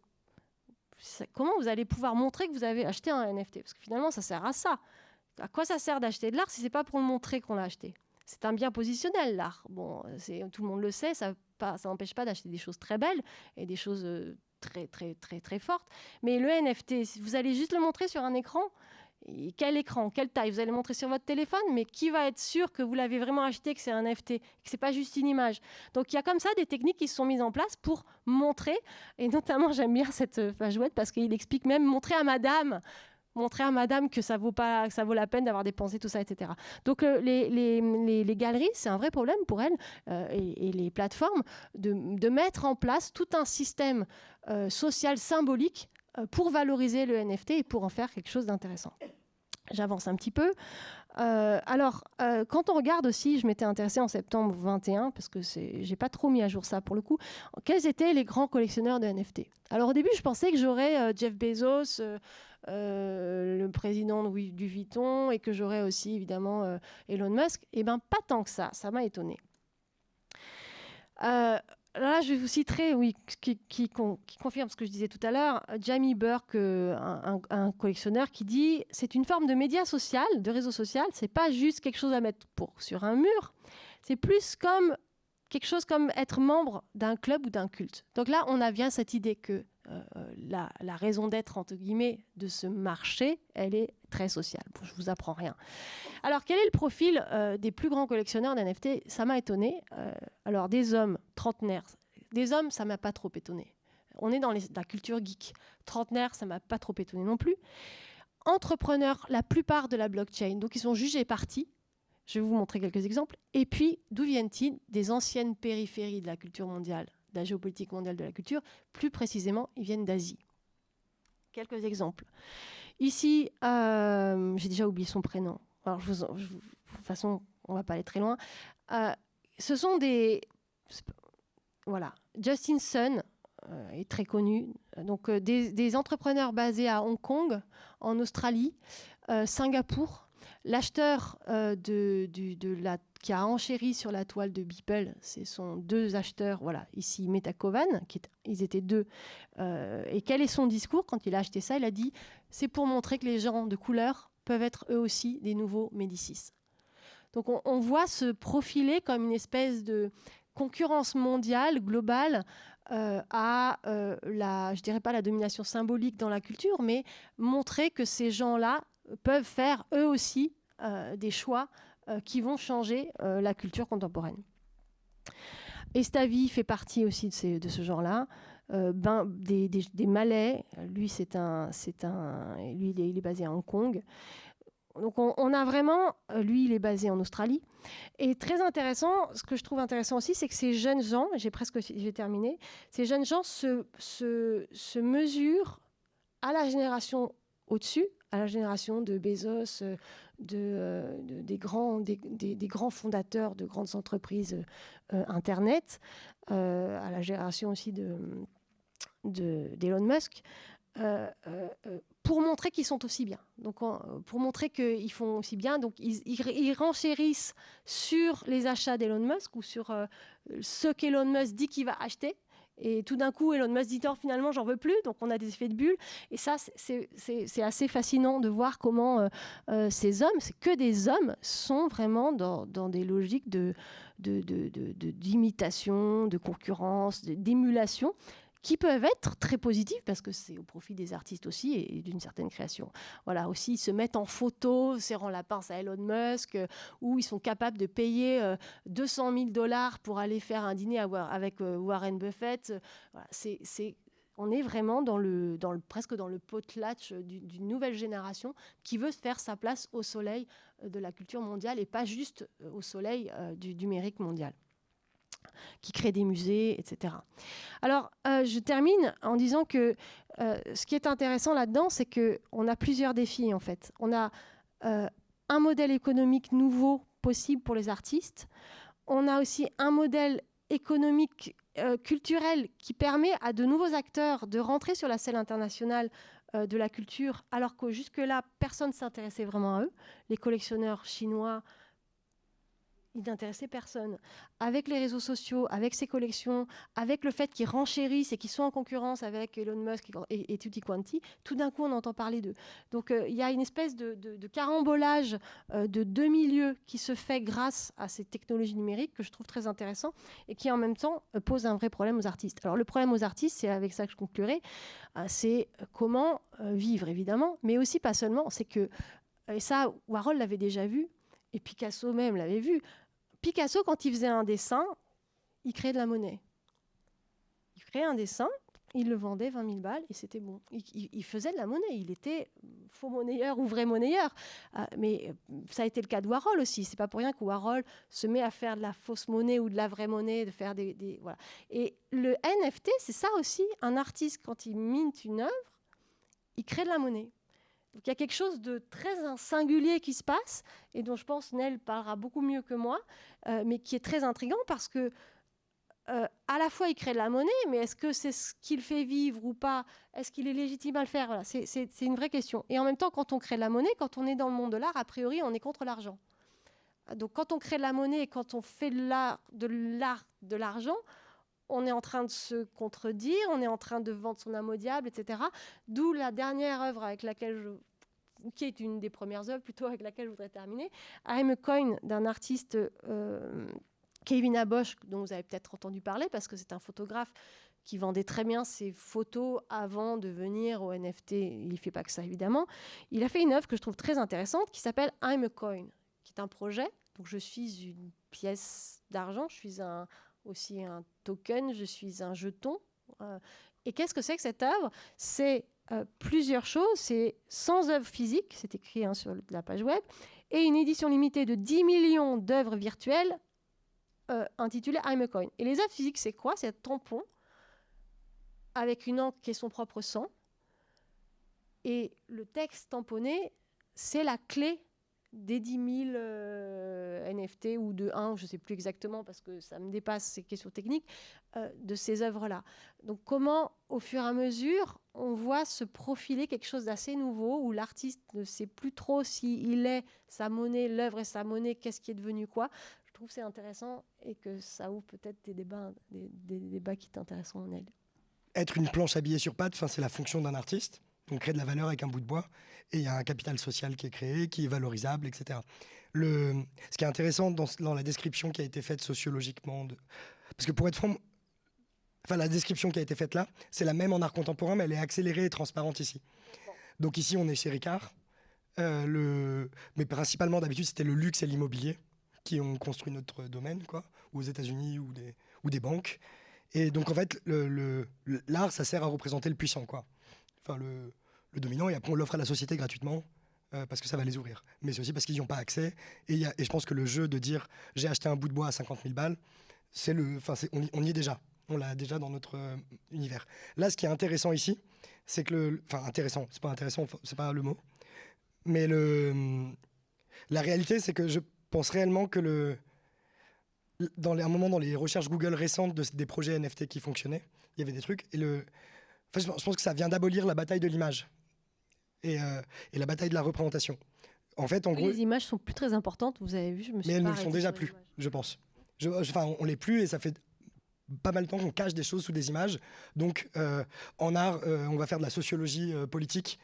Comment vous allez pouvoir montrer que vous avez acheté un NFT Parce que finalement, ça sert à ça. À quoi ça sert d'acheter de l'art si ce n'est pas pour montrer qu'on l'a acheté? C'est un bien positionnel, l'art. Bon, tout le monde le sait, ça n'empêche pas d'acheter des choses très belles et des choses très, très, très, très fortes. Mais le NFT, vous allez juste le montrer sur un écran, quel écran, quelle taille? Vous allez montrer sur votre téléphone, mais qui va être sûr que vous l'avez vraiment acheté, que c'est un NFT, que c'est pas juste une image? Donc il y a comme ça des techniques qui se sont mises en place pour montrer, et notamment j'aime bien cette euh, fajouette parce qu'il explique même montrer à madame montrer à madame que ça vaut pas ça vaut la peine d'avoir dépensé tout ça etc donc euh, les, galeries c'est un vrai problème pour elles euh, et, les plateformes de, mettre en place tout un système social symbolique pour valoriser le NFT et pour en faire quelque chose d'intéressant. J'avance un petit peu. Euh, alors, euh, quand on regarde aussi, je m'étais intéressée en septembre 21, parce que j'ai pas trop mis à jour ça pour le coup, quels étaient les grands collectionneurs de NFT Alors au début, je pensais que j'aurais euh, Jeff Bezos, le président du Vuitton, et que j'aurais aussi évidemment Elon Musk. Eh bien, pas tant que ça, ça m'a étonné là, je vous citerai, oui, qui, qui, confirme ce que je disais tout à l'heure, Jamie Burke, euh, un, collectionneur, qui dit c'est une forme de média social, de réseau social. C'est pas juste quelque chose à mettre pour, sur un mur. C'est plus comme quelque chose comme être membre d'un club ou d'un culte. Donc là, on a bien cette idée que euh, la, raison d'être, entre guillemets, de ce marché, elle est très sociale. je vous apprends rien. Alors, quel est le profil euh, des plus grands collectionneurs d'NFT Ça m'a étonné. Euh, alors, des hommes trentenaires. Des hommes, ça m'a pas trop étonné. On est dans la culture geek. Trentenaires, ça m'a pas trop étonné non plus. Entrepreneurs, la plupart de la blockchain. Donc, ils sont jugés partis. Je vais vous montrer quelques exemples. Et puis, d'où viennent-ils? Des anciennes périphéries de la culture mondiale la géopolitique mondiale de la culture. Plus précisément, ils viennent d'Asie. Quelques exemples. Ici, euh, j'ai déjà oublié son prénom. Alors, je de toute façon, on va pas aller très loin. Euh, ce sont des. Voilà. Justin Sun euh, est très connu. Donc, des, entrepreneurs basés à Hong Kong, en Australie, Singapour, L'acheteur euh, de, la, qui a enchéri sur la toile de Beeple, ce sont deux acheteurs, voilà, ici Metakovan, qui ils étaient deux. Euh, et quel est son discours quand il a acheté ça? Il a dit c'est pour montrer que les gens de couleur peuvent être eux aussi des nouveaux Médicis. Donc on, voit se profiler comme une espèce de concurrence mondiale, globale, euh, à la, je dirais pas la domination symbolique dans la culture, mais montrer que ces gens-là peuvent faire eux aussi euh, des choix euh, qui vont changer euh, la culture contemporaine. Estavi fait partie aussi de, ce genre-là. ben, des, Malais, lui c'est un, c'est un, lui il est, basé à Hong Kong. Donc on, a vraiment, lui il est basé en Australie. Et très intéressant, ce que je trouve intéressant aussi, c'est que ces jeunes gens, j'ai presque terminé, ces jeunes gens se mesurent à la génération au-dessus, à la génération de Bezos, euh, euh, de, des, grands, des, grands fondateurs de grandes entreprises euh, Internet, à la génération aussi de, d'Elon Musk, pour montrer qu'ils sont aussi bien. Donc, pour montrer qu'ils font aussi bien, donc ils, ils, renchérissent sur les achats d'Elon Musk ou sur ce qu'Elon Musk dit qu'il va acheter. Et tout d'un coup, Elon Musk dit oh, finalement, j'en veux plus. Donc, on a des effets de bulle. Et ça, c'est assez fascinant de voir comment euh, euh, ces hommes, c'est que des hommes, sont vraiment dans, des logiques d'imitation, de, de concurrence, d'émulation qui peuvent être très positifs parce que c'est au profit des artistes aussi et, d'une certaine création. Voilà, aussi ils se mettent en photo, serrant la pince à Elon Musk, euh, où ils sont capables de payer 200 000 dollars pour aller faire un dîner avec euh, Warren Buffett. On est vraiment presque dans le potlatch d'une nouvelle génération qui veut faire sa place au soleil euh, de la culture mondiale et pas juste au soleil du numérique mondial qui crée des musées, etc. Alors, euh, je termine en disant que euh, ce qui est intéressant là-dedans, c'est qu'on a plusieurs défis, en fait. On a euh, un modèle économique nouveau possible pour les artistes. On a aussi un modèle économique, culturel, qui permet à de nouveaux acteurs de rentrer sur la scène internationale de la culture, alors que jusque-là, personne ne s'intéressait vraiment à eux. Les collectionneurs chinois, il n'intéressait personne. Avec les réseaux sociaux, avec ses collections, avec le fait qu'ils renchérissent et qu'ils sont en concurrence avec Elon Musk et, Tutti Quanti, tout d'un coup on entend parler d'eux. Donc euh, il y a une espèce de, carambolage euh, de deux milieux qui se fait grâce à ces technologies numériques que je trouve très intéressant et qui en même temps euh, pose un vrai problème aux artistes. Alors le problème aux artistes, c'est avec ça que je conclurai, c'est comment vivre évidemment, mais aussi pas seulement, c'est que, et ça Warhol l'avait déjà vu, et Picasso même l'avait vu, Picasso, quand il faisait un dessin, il créait de la monnaie. Il créait un dessin, il le vendait 20 000 balles et c'était bon. Il, faisait de la monnaie, il était faux monnayeur ou vrai monnayeur. Euh, mais euh, ça a été le cas de Warhol aussi. C'est pas pour rien que Warhol se met à faire de la fausse monnaie ou de la vraie monnaie, de faire des, voilà. Et le NFT, c'est ça aussi. Un artiste quand il mine une œuvre, il crée de la monnaie il y a quelque chose de très singulier qui se passe et dont je pense Nel parlera beaucoup mieux que moi, euh, mais qui est très intrigant parce que euh, à la fois il crée de la monnaie, mais est-ce que c'est ce qu'il fait vivre ou pas? Est-ce qu'il est légitime à le faire? C'est une vraie question. Et en même temps, quand on crée de la monnaie, quand on est dans le monde de l'art, a priori, on est contre l'argent. Donc quand on crée de la monnaie et quand on fait de l'art, de l'argent, on est en train de se contredire, on est en train de vendre son âme au diable, etc. D'où la dernière œuvre avec laquelle je, qui est une des premières œuvres plutôt avec laquelle je voudrais terminer, I'm a Coin d'un artiste euh, Kevin Abosch, dont vous avez peut-être entendu parler parce que c'est un photographe qui vendait très bien ses photos avant de venir au NFT. Il ne fait pas que ça évidemment. Il a fait une œuvre que je trouve très intéressante qui s'appelle I'm a Coin, qui est un projet. Donc je suis une pièce d'argent, je suis un, aussi un token, je suis un jeton. Euh, et qu'est-ce que c'est que cette œuvre? C'est euh, plusieurs choses. C'est sans œuvre physique, c'est écrit hein, sur la page web, et une édition limitée de 10 millions d'œuvres virtuelles euh, intitulée I'm a Coin. Et les œuvres physiques, c'est quoi? C'est un tampon avec une encre qui est son propre sang. Et le texte tamponné, c'est la clé des 10 000 euh, NFT ou de 1, je ne sais plus exactement parce que ça me dépasse ces questions techniques, euh, de ces œuvres-là. Donc comment, au fur et à mesure, on voit se profiler quelque chose d'assez nouveau où l'artiste ne sait plus trop s'il est sa monnaie, l'œuvre est sa monnaie, qu'est-ce qui est devenu quoi? Je trouve c'est intéressant et que ça ouvre peut-être des débats, des, débats qui t'intéressent en elle. Être une planche habillée sur pattes, c'est la fonction d'un artiste. On crée de la valeur avec un bout de bois et il y a un capital social qui est créé, qui est valorisable, etc. Ce qui est intéressant dans, la description qui a été faite sociologiquement, parce que pour être franc, enfin la description qui a été faite là, c'est la même en art contemporain, mais elle est accélérée et transparente ici. Donc ici, on est chez Ricard, euh, mais principalement d'habitude, c'était le luxe et l'immobilier qui ont construit notre domaine, quoi, aux États-Unis ou des, banques. Et donc en fait, l'art, ça sert à représenter le puissant, quoi le, dominant, et après on l'offre à la société gratuitement. Euh, parce que ça va les ouvrir. Mais c'est aussi parce qu'ils n'y ont pas accès. Et, je pense que le jeu de dire j'ai acheté un bout de bois à 50 000 balles, c'est le, on, y est déjà. On l'a déjà dans notre euh, univers. Là, ce qui est intéressant ici, c'est que enfin intéressant, c'est pas intéressant, c'est pas le mot, mais le, la réalité, c'est que je pense réellement que dans les, un moment dans les recherches Google récentes de, des projets NFT qui fonctionnaient, il y avait des trucs et le je pense que ça vient d'abolir la bataille de l'image et, euh, et, la bataille de la représentation. En fait, en gros, les images sont plus très importantes. Vous avez vu, je me suis mais elles ne le sont déjà plus, je pense. Je, enfin, on, les plus et ça fait pas mal de temps qu'on cache des choses sous des images. Donc, euh, en art, euh, on va faire de la sociologie politique.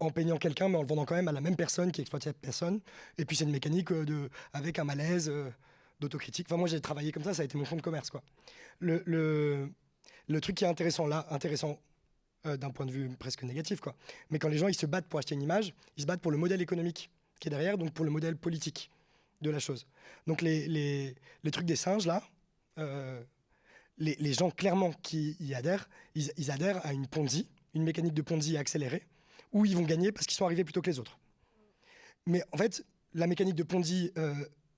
en peignant quelqu'un, mais en le vendant quand même à la même personne qui exploite cette personne. Et puis c'est une mécanique de, avec un malaise d'autocritique. Enfin, moi j'ai travaillé comme ça, ça a été mon fond de commerce. Quoi. Le, le, le truc qui est intéressant là, intéressant euh, d'un point de vue presque négatif, quoi. Mais quand les gens ils se battent pour acheter une image, ils se battent pour le modèle économique qui est derrière, donc pour le modèle politique de la chose. Donc les, les, les trucs des singes là, euh, les, les, gens clairement qui y adhèrent, ils, adhèrent à une Ponzi, une mécanique de Ponzi accélérée, où ils vont gagner parce qu'ils sont arrivés plutôt que les autres. Mais en fait, la mécanique de Ponzi, euh,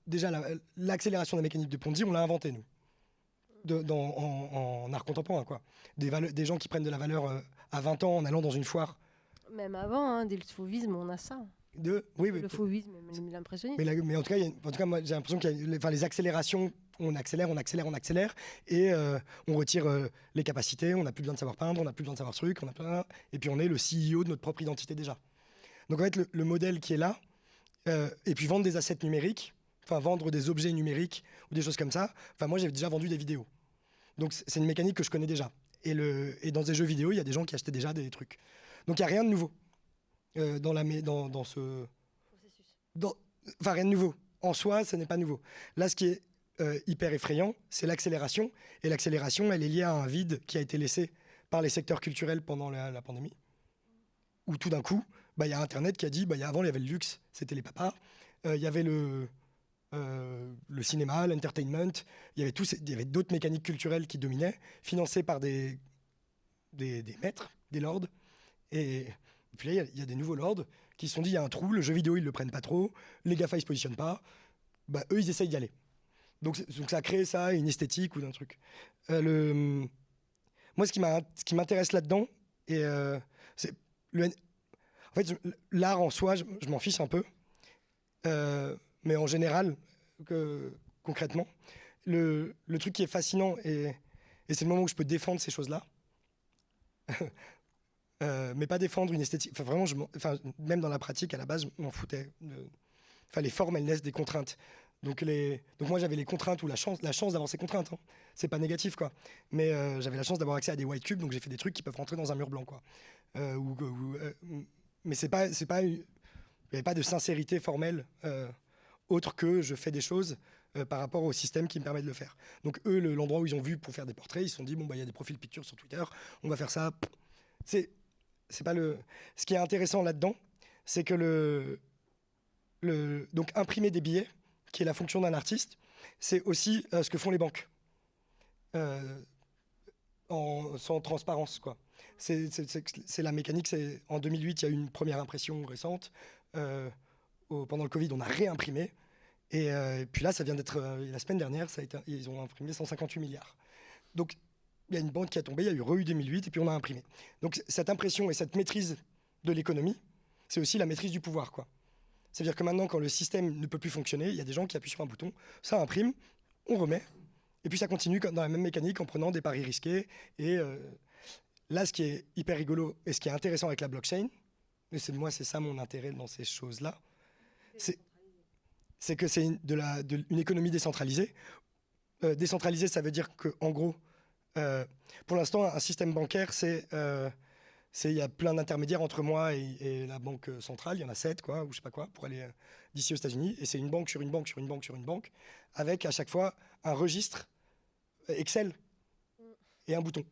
déjà l'accélération de la mécanique de Ponzi, on l'a inventée nous dans, en, art contemporain. Quoi. Des, des gens qui prennent de la valeur à 20 ans en allant dans une foire. Même avant, hein, dès le fauvisme, on a ça. De, oui, le fauvisme, l'impressionnisme. Mais, mais, en tout cas, en tout cas moi, j'ai l'impression qu'il y a enfin, les accélérations, on accélère, on accélère, on accélère, et euh, on retire euh, les capacités, on n'a plus besoin de savoir peindre, on n'a plus besoin de savoir ce truc, on a plein, et puis on est le CEO de notre propre identité déjà. Donc en fait, le, modèle qui est là, et puis vendre des assets numériques, enfin vendre des objets numériques ou des choses comme ça. Enfin, moi, j'ai déjà vendu des vidéos. Donc, c'est une mécanique que je connais déjà. Et, le, et dans des jeux vidéo, il y a des gens qui achetaient déjà des trucs. Donc, il n'y a rien de nouveau euh, dans, la, dans, dans ce. Dans, enfin, rien de nouveau. En soi, ce n'est pas nouveau. Là, ce qui est euh, hyper effrayant, c'est l'accélération. Et l'accélération, elle est liée à un vide qui a été laissé par les secteurs culturels pendant la, pandémie. Où tout d'un coup, bah, il y a Internet qui a dit, bah, avant, il y avait le luxe, c'était les papas. Euh, il y avait le, euh, le cinéma, l'entertainment. Il y avait, avait d'autres mécaniques culturelles qui dominaient, financées par des, des, maîtres, des lords. Et, puis là, il y, a des nouveaux lords qui se sont dit, il y a un trou, le jeu vidéo, ils le prennent pas trop, les GAFA, ils se positionnent pas. Bah, eux, ils essayent d'y aller. Donc, donc ça a créé ça, une esthétique ou d'un truc. Euh, moi, ce qui m'intéresse là-dedans, euh, c'est en fait, l'art en soi, je, m'en fiche un peu, mais en général, concrètement, le, truc qui est fascinant et, c'est le moment où je peux défendre ces choses-là. mais pas défendre une esthétique. Enfin, vraiment, même dans la pratique, à la base, je m'en foutais. Enfin, les formes, elles naissent des contraintes. Donc, moi j'avais les contraintes ou la chance, la chance d'avoir ces contraintes. Hein. C'est pas négatif quoi. Mais euh, j'avais la chance d'avoir accès à des white cubes, donc j'ai fait des trucs qui peuvent rentrer dans un mur blanc quoi. Euh, ou, euh, mais c'est pas, c'est pas, il n'y avait pas de sincérité formelle autre que je fais des choses par rapport au système qui me permet de le faire. Donc eux, l'endroit où ils ont vu pour faire des portraits, ils se sont dit bon bah il y a des profils pictures sur Twitter, on va faire ça. C'est, pas le. Ce qui est intéressant là-dedans, c'est que le, le, donc imprimer des billets qui est la fonction d'un artiste, c'est aussi euh, ce que font les banques. Euh, sans transparence. quoi. C'est la mécanique. En 2008, il y a eu une première impression récente. Euh, pendant le Covid, on a réimprimé. Et, puis là, ça vient d'être. la semaine dernière, ils ont imprimé 158 milliards. Donc, il y a une banque qui a tombé, il y a eu re 2008, et puis on a imprimé. Donc, cette impression et cette maîtrise de l'économie, c'est aussi la maîtrise du pouvoir. quoi. C'est-à-dire que maintenant, quand le système ne peut plus fonctionner, il y a des gens qui appuient sur un bouton, ça imprime, on remet, et puis ça continue dans la même mécanique en prenant des paris risqués. Et euh, là, ce qui est hyper rigolo et ce qui est intéressant avec la blockchain, et c'est moi, c'est ça mon intérêt dans ces choses-là, c'est que c'est une, économie décentralisée. Euh, décentralisée, ça veut dire qu'en gros, euh, pour l'instant, un système bancaire, c'est il y a plein d'intermédiaires entre moi et, la banque centrale, il y en a sept, quoi, ou je sais pas quoi, pour aller euh, d'ici aux États-Unis. Et c'est une banque sur une banque sur une banque sur une banque, avec à chaque fois un registre euh, Excel et un bouton.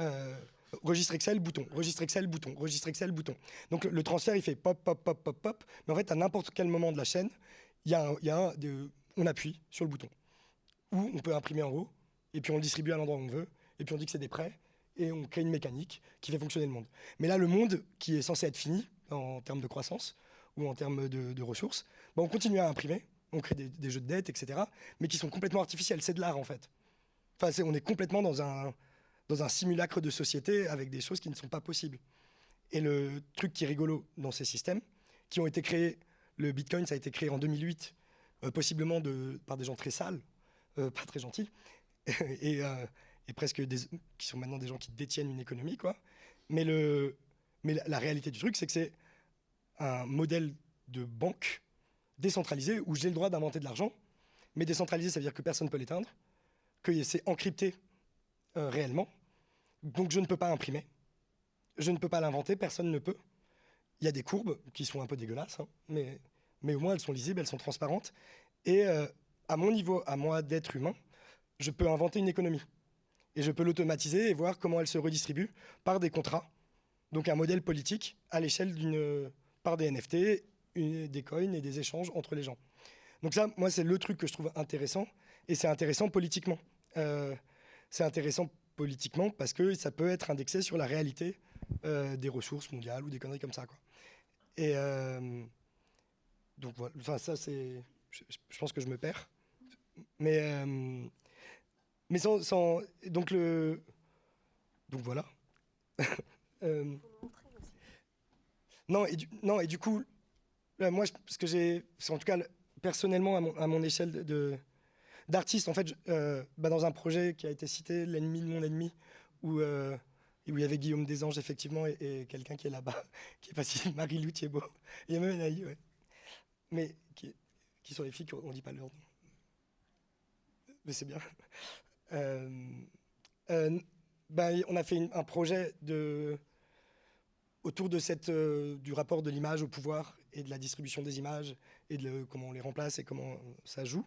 Euh, registre Excel, bouton, registre Excel, bouton, registre Excel, bouton. Donc le, transfert, il fait pop, pop, pop, pop, pop. Mais en fait, à n'importe quel moment de la chaîne, il y a, de, on appuie sur le bouton. Ou on peut imprimer en haut, et puis on le distribue à l'endroit où on veut, et puis on dit que c'est des prêts, et on crée une mécanique qui fait fonctionner le monde. Mais là, le monde qui est censé être fini en termes de croissance ou en termes de, ressources, bah, on continue à imprimer, on crée des, jeux de dette, etc., mais qui sont complètement artificiels. C'est de l'art, en fait. Enfin, on est complètement dans un, dans un simulacre de société avec des choses qui ne sont pas possibles. Et le truc qui est rigolo dans ces systèmes, qui ont été créés, le Bitcoin, ça a été créé en 2008, euh, possiblement par des gens très sales, euh, pas très gentils, et, euh, et presque qui sont maintenant des gens qui détiennent une économie, quoi. Mais, la, réalité du truc, c'est que c'est un modèle de banque décentralisé où j'ai le droit d'inventer de l'argent, mais décentralisé, ça veut dire que personne ne peut l'éteindre, que c'est encrypté réellement, donc je ne peux pas imprimer, je ne peux pas l'inventer, personne ne peut. Il y a des courbes qui sont un peu dégueulasses, hein, mais, au moins elles sont lisibles, elles sont transparentes, et euh, à mon niveau, à moi d'être humain, je peux inventer une économie et je peux l'automatiser et voir comment elle se redistribue par des contrats. Donc un modèle politique à l'échelle d'une par des NFT, des coins et des échanges entre les gens. Donc ça, moi, c'est le truc que je trouve intéressant et c'est intéressant politiquement. Euh, c'est intéressant politiquement parce que ça peut être indexé sur la réalité euh, des ressources mondiales ou des conneries comme ça. Quoi. Et euh, donc voilà, enfin, ça c'est, je, pense que je me perds, mais mais sans, donc le donc voilà. euh, non et du, non et du coup moi ce que j'ai en tout cas personnellement à mon, échelle de d'artiste en fait euh, bah, dans un projet qui a été cité l'ennemi de mon ennemi où euh, où il y avait Guillaume Desanges effectivement et, quelqu'un qui est là-bas qui est passé Marie-Lou Thiebaud il y a même une ouais. mais qui sont les filles On dit pas leur nom. Mais c'est bien. Euh, euh, ben, on a fait un projet de, autour de cette, euh, du rapport de l'image au pouvoir et de la distribution des images et de comment on les remplace et comment ça joue.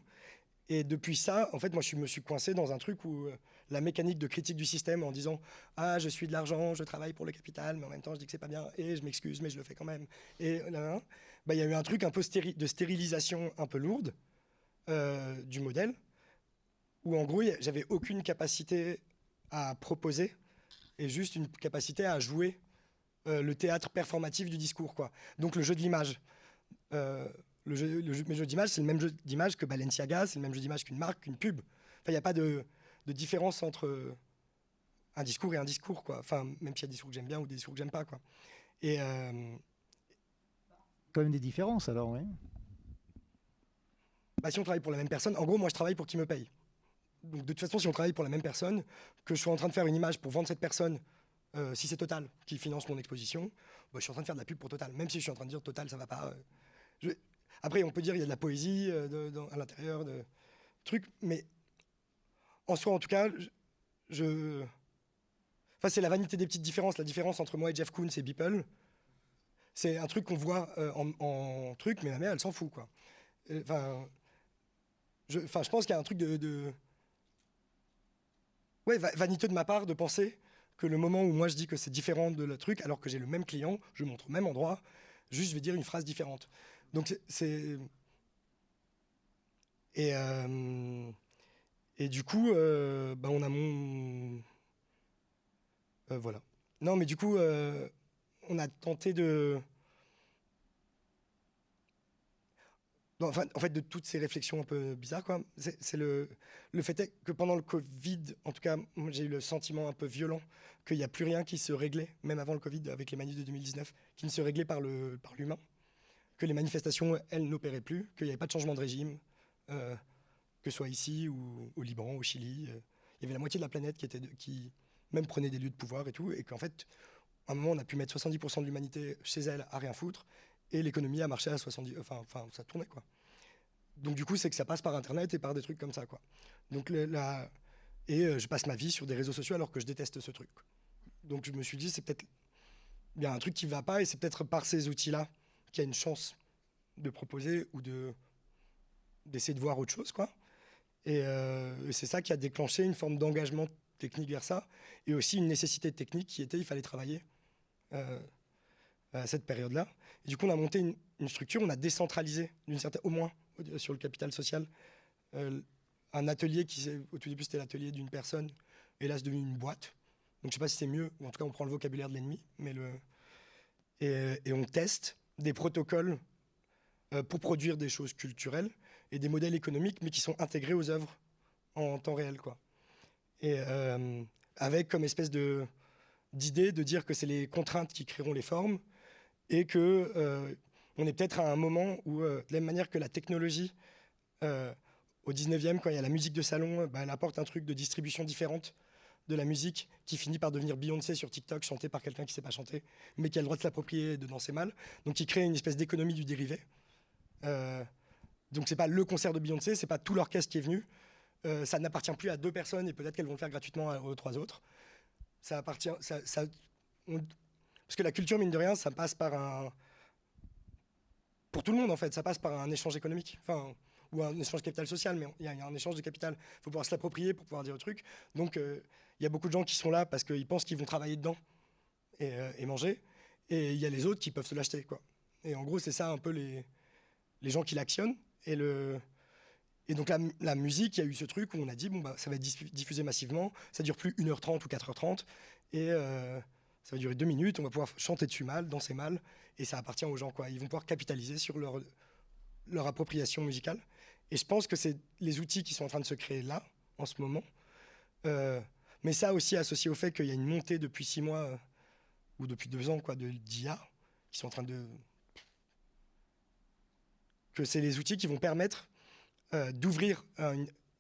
Et depuis ça, en fait, moi, je me suis coincé dans un truc où la mécanique de critique du système en disant Ah, je suis de l'argent, je travaille pour le capital, mais en même temps, je dis que c'est pas bien et je m'excuse, mais je le fais quand même. Et là, bah, il y a eu un truc un peu de stérilisation un peu lourde euh, du modèle, où en gros, j'avais aucune capacité à proposer et juste une capacité à jouer euh, le théâtre performatif du discours. Quoi. Donc le jeu de l'image. Euh, le jeu, le d'image, c'est le même jeu d'image que Balenciaga, c'est le même jeu d'image qu'une marque, qu'une pub. Enfin, il n'y a pas de, de, différence entre un discours et un discours, quoi. Enfin, même s'il y a des discours que j'aime bien ou des discours que j'aime pas, quoi. Et, quand même des différences alors, oui. Bah, si on travaille pour la même personne, en gros, moi je travaille pour qui me paye. Donc de toute façon, si on travaille pour la même personne, que je sois en train de faire une image pour vendre cette personne, euh, si c'est Total qui finance mon exposition, bah, je suis en train de faire de la pub pour Total. Même si je suis en train de dire Total, ça va pas. Euh, après, on peut dire il y a de la poésie euh, à l'intérieur de trucs, mais en soi, en tout cas, je. Enfin, c'est la vanité des petites différences. La différence entre moi et Jeff Koons et Beeple, c'est un truc qu'on voit euh, en, truc, mais la mère, elle s'en fout, quoi. Enfin, je, je pense qu'il y a un truc de, ouais, vaniteux de ma part de penser que le moment où moi je dis que c'est différent de le truc, alors que j'ai le même client, je montre au même endroit, juste je vais dire une phrase différente. Donc c'est et euh, et du coup, euh, bah, on a mon voilà. Non, mais du coup, on a tenté de. enfin, en fait, de toutes ces réflexions un peu bizarres, quoi. C'est le, le fait que pendant le Covid, en tout cas, j'ai eu le sentiment un peu violent qu'il n'y a plus rien qui se réglait, même avant le Covid, avec les manifs de 2019, qui ne se réglait par le par l'humain, que les manifestations, elles, n'opéraient plus, qu'il n'y avait pas de changement de régime, euh, que ce soit ici ou au Liban, au Chili. Euh, il y avait la moitié de la planète qui était qui même prenait des lieux de pouvoir et tout, et qu'en fait, à un moment, on a pu mettre 70% de l'humanité chez elle à rien foutre, et l'économie a marché à 70%, enfin, enfin ça tournait, quoi. Donc du coup, c'est que ça passe par Internet et par des trucs comme ça, quoi. Donc et euh, je passe ma vie sur des réseaux sociaux alors que je déteste ce truc. Donc je me suis dit, c'est peut-être il y a un truc qui va pas, et c'est peut-être par ces outils-là qu'il y a une chance de proposer ou de d'essayer de voir autre chose, quoi. Et, euh, et c'est ça qui a déclenché une forme d'engagement technique vers ça, et aussi une nécessité technique qui était, il fallait travailler euh, à cette période-là. Et du coup, on a monté une, structure, on a décentralisé, au moins sur le capital social, euh, un atelier qui, au tout début, c'était l'atelier d'une personne, et là, c'est devenu une boîte. Donc, je ne sais pas si c'est mieux, ou en tout cas, on prend le vocabulaire de l'ennemi, mais. Et, on teste des protocoles pour produire des choses culturelles et des modèles économiques, mais qui sont intégrés aux œuvres en temps réel, quoi. Et avec comme espèce de d'idée de dire que c'est les contraintes qui créeront les formes et que euh, on est peut-être à un moment où, euh, de la même manière que la technologie, euh, au 19e, quand il y a la musique de salon, bah, elle apporte un truc de distribution différente de la musique qui finit par devenir Beyoncé sur TikTok, chantée par quelqu'un qui ne sait pas chanter, mais qui a le droit de s'approprier et de danser mal. Donc qui crée une espèce d'économie du dérivé. Donc c'est pas le concert de Beyoncé, c'est pas tout l'orchestre qui est venu. ça n'appartient plus à deux personnes et peut-être qu'elles vont le faire gratuitement aux trois autres ça appartient. Parce que la culture, mine de rien, ça passe par un. Pour tout le monde, en fait, ça passe par un échange économique. Enfin, ou un échange capital social, mais il y, a un échange de capital. Il faut pouvoir se l'approprier pour pouvoir dire le truc. Donc, euh, il y a beaucoup de gens qui sont là parce qu'ils pensent qu'ils vont travailler dedans et, euh, et manger. Et il y a les autres qui peuvent se l'acheter, quoi. Et en gros, c'est ça un peu les, les gens qui l'actionnent. Et le, et donc la, musique, il y a eu ce truc où on a dit, bon, bah, ça va être diffusé massivement, ça dure plus 1h30 ou 4h30, et euh, ça va durer deux minutes, on va pouvoir chanter dessus mal, danser mal, et ça appartient aux gens. Quoi. Ils vont pouvoir capitaliser sur leur, leur appropriation musicale. Et je pense que c'est les outils qui sont en train de se créer là, en ce moment. Euh, mais ça aussi associé au fait qu'il y a une montée depuis six mois, euh, ou depuis deux ans, quoi, de d'IA, qui sont en train de... que c'est les outils qui vont permettre euh, d'ouvrir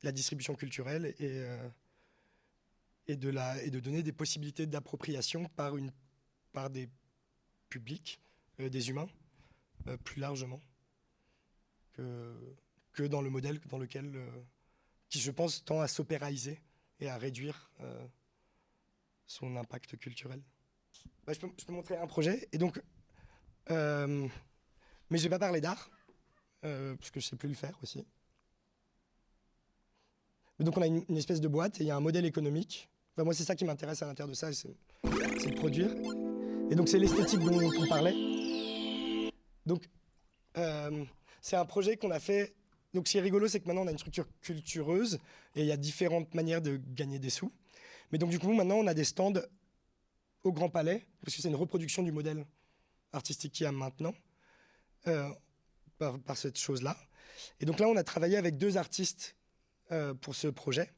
la distribution culturelle et, euh, et, de donner des possibilités d'appropriation par, des publics, euh, des humains, plus largement. que, dans le modèle dans lequel, qui je pense tend à s'opéraliser et à réduire son impact culturel. Bah, je, peux, je, peux, montrer un projet. Et donc, mais je ne vais pas parler d'art, parce que je sais plus le faire aussi. Donc on a une, une, espèce de boîte et il y a un modèle économique. Enfin, moi, c'est ça qui m'intéresse à l'intérieur de ça, c'est de produire. Et donc c'est l'esthétique dont on parlait. Donc euh, c'est un projet qu'on a fait. Donc ce qui est rigolo, c'est que maintenant on a une structure cultureuse et il y a différentes manières de gagner des sous. Mais donc du coup maintenant on a des stands au Grand Palais parce que c'est une reproduction du modèle artistique qu'il y a maintenant euh, par, cette chose-là. Et donc là on a travaillé avec deux artistes euh, pour ce projet.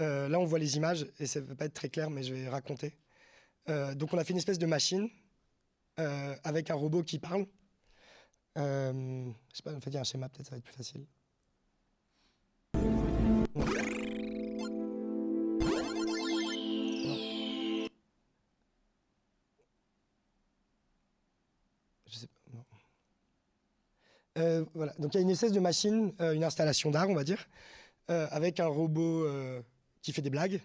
Euh, là on voit les images et ça ne va pas être très clair mais je vais raconter. Euh, donc on a fait une espèce de machine avec un robot qui parle. Je sais pas, en fait il y a un schéma, peut-être ça va être plus facile. Euh, voilà, donc il y a une espèce de machine, euh, une installation d'art, on va dire, euh, avec un robot qui fait des blagues.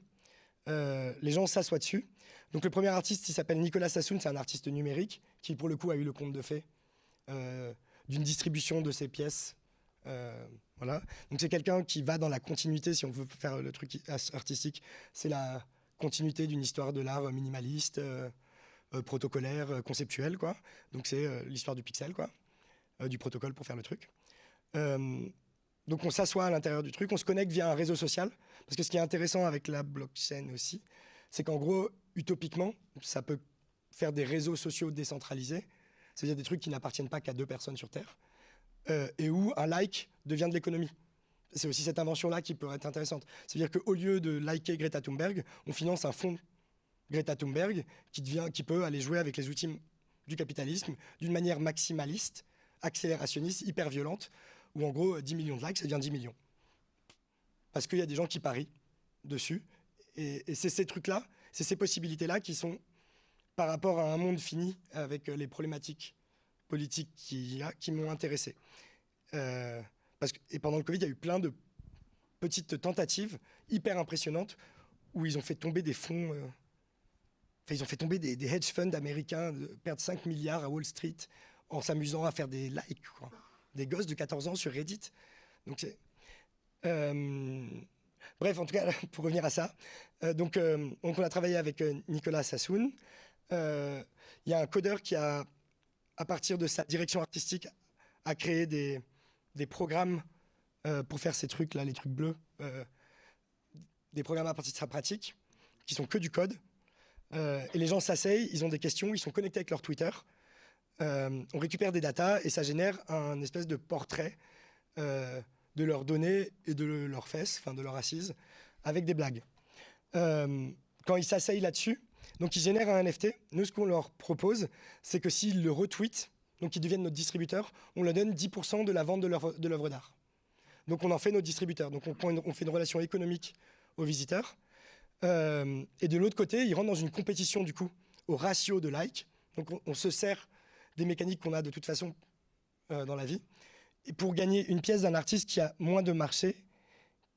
les gens s'assoient dessus donc le premier artiste, s'appelle Nicolas Sassoon, c'est un artiste numérique qui pour le coup a eu le compte de fait d'une distribution de ses pièces. Voilà. Donc c'est quelqu'un qui va dans la continuité, si on veut faire le truc artistique, c'est la continuité d'une histoire de l'art minimaliste, protocolaire, euh, conceptuel, quoi. Donc c'est l'histoire du pixel, quoi, du protocole pour faire le truc. donc on s'assoit à l'intérieur du truc, on se connecte via un réseau social, parce que ce qui est intéressant avec la blockchain aussi, c'est qu'en gros, utopiquement, ça peut faire des réseaux sociaux décentralisés, c'est-à-dire des trucs qui n'appartiennent pas qu'à deux personnes sur Terre, euh, et où un like devient de l'économie. C'est aussi cette invention-là qui peut être intéressante. C'est-à-dire qu'au lieu de liker Greta Thunberg, on finance un fonds Greta Thunberg qui, devient, qui peut aller jouer avec les outils du capitalisme d'une manière maximaliste, accélérationniste, hyper violente, où en gros 10 millions de likes, ça devient 10 millions. Parce qu'il y a des gens qui parient dessus. Et, c'est ces trucs-là c'est ces possibilités-là qui sont, par rapport à un monde fini, avec les problématiques politiques a, qui m'ont intéressé. Euh, parce que, et pendant le Covid, il y a eu plein de petites tentatives hyper impressionnantes où ils ont fait tomber des fonds. Euh, ils ont fait tomber des, hedge funds américains, perdre 5 milliards à Wall Street en s'amusant à faire des likes. Des gosses de 14 ans sur Reddit. Donc. Euh, Bref, en tout cas, pour revenir à ça, euh, euh, donc, on a travaillé avec Nicolas Sassoon. Il y a un codeur qui a, à partir de sa direction artistique, a créé des, des programmes pour faire ces trucs-là, les trucs bleus, des programmes à partir de sa pratique, qui sont que du code. et les gens s'asseyent, ils ont des questions, ils sont connectés avec leur Twitter. On récupère des datas et ça génère un espèce de portrait de leurs données et de leurs fesses, enfin de leur assise, avec des blagues. Euh, quand ils s'asseyent là-dessus, donc ils génèrent un NFT. Nous, ce qu'on leur propose, c'est que s'ils le retweetent, donc ils deviennent notre distributeur, on leur donne 10% de la vente de l'œuvre d'art. Donc on en fait notre distributeur. Donc on, fait une relation économique aux visiteurs. Euh, et de l'autre côté, ils rentrent dans une compétition du coup au ratio de likes. Donc on, on se sert des mécaniques qu'on a de toute façon euh, dans la vie et pour gagner une pièce d'un artiste qui a moins de marché,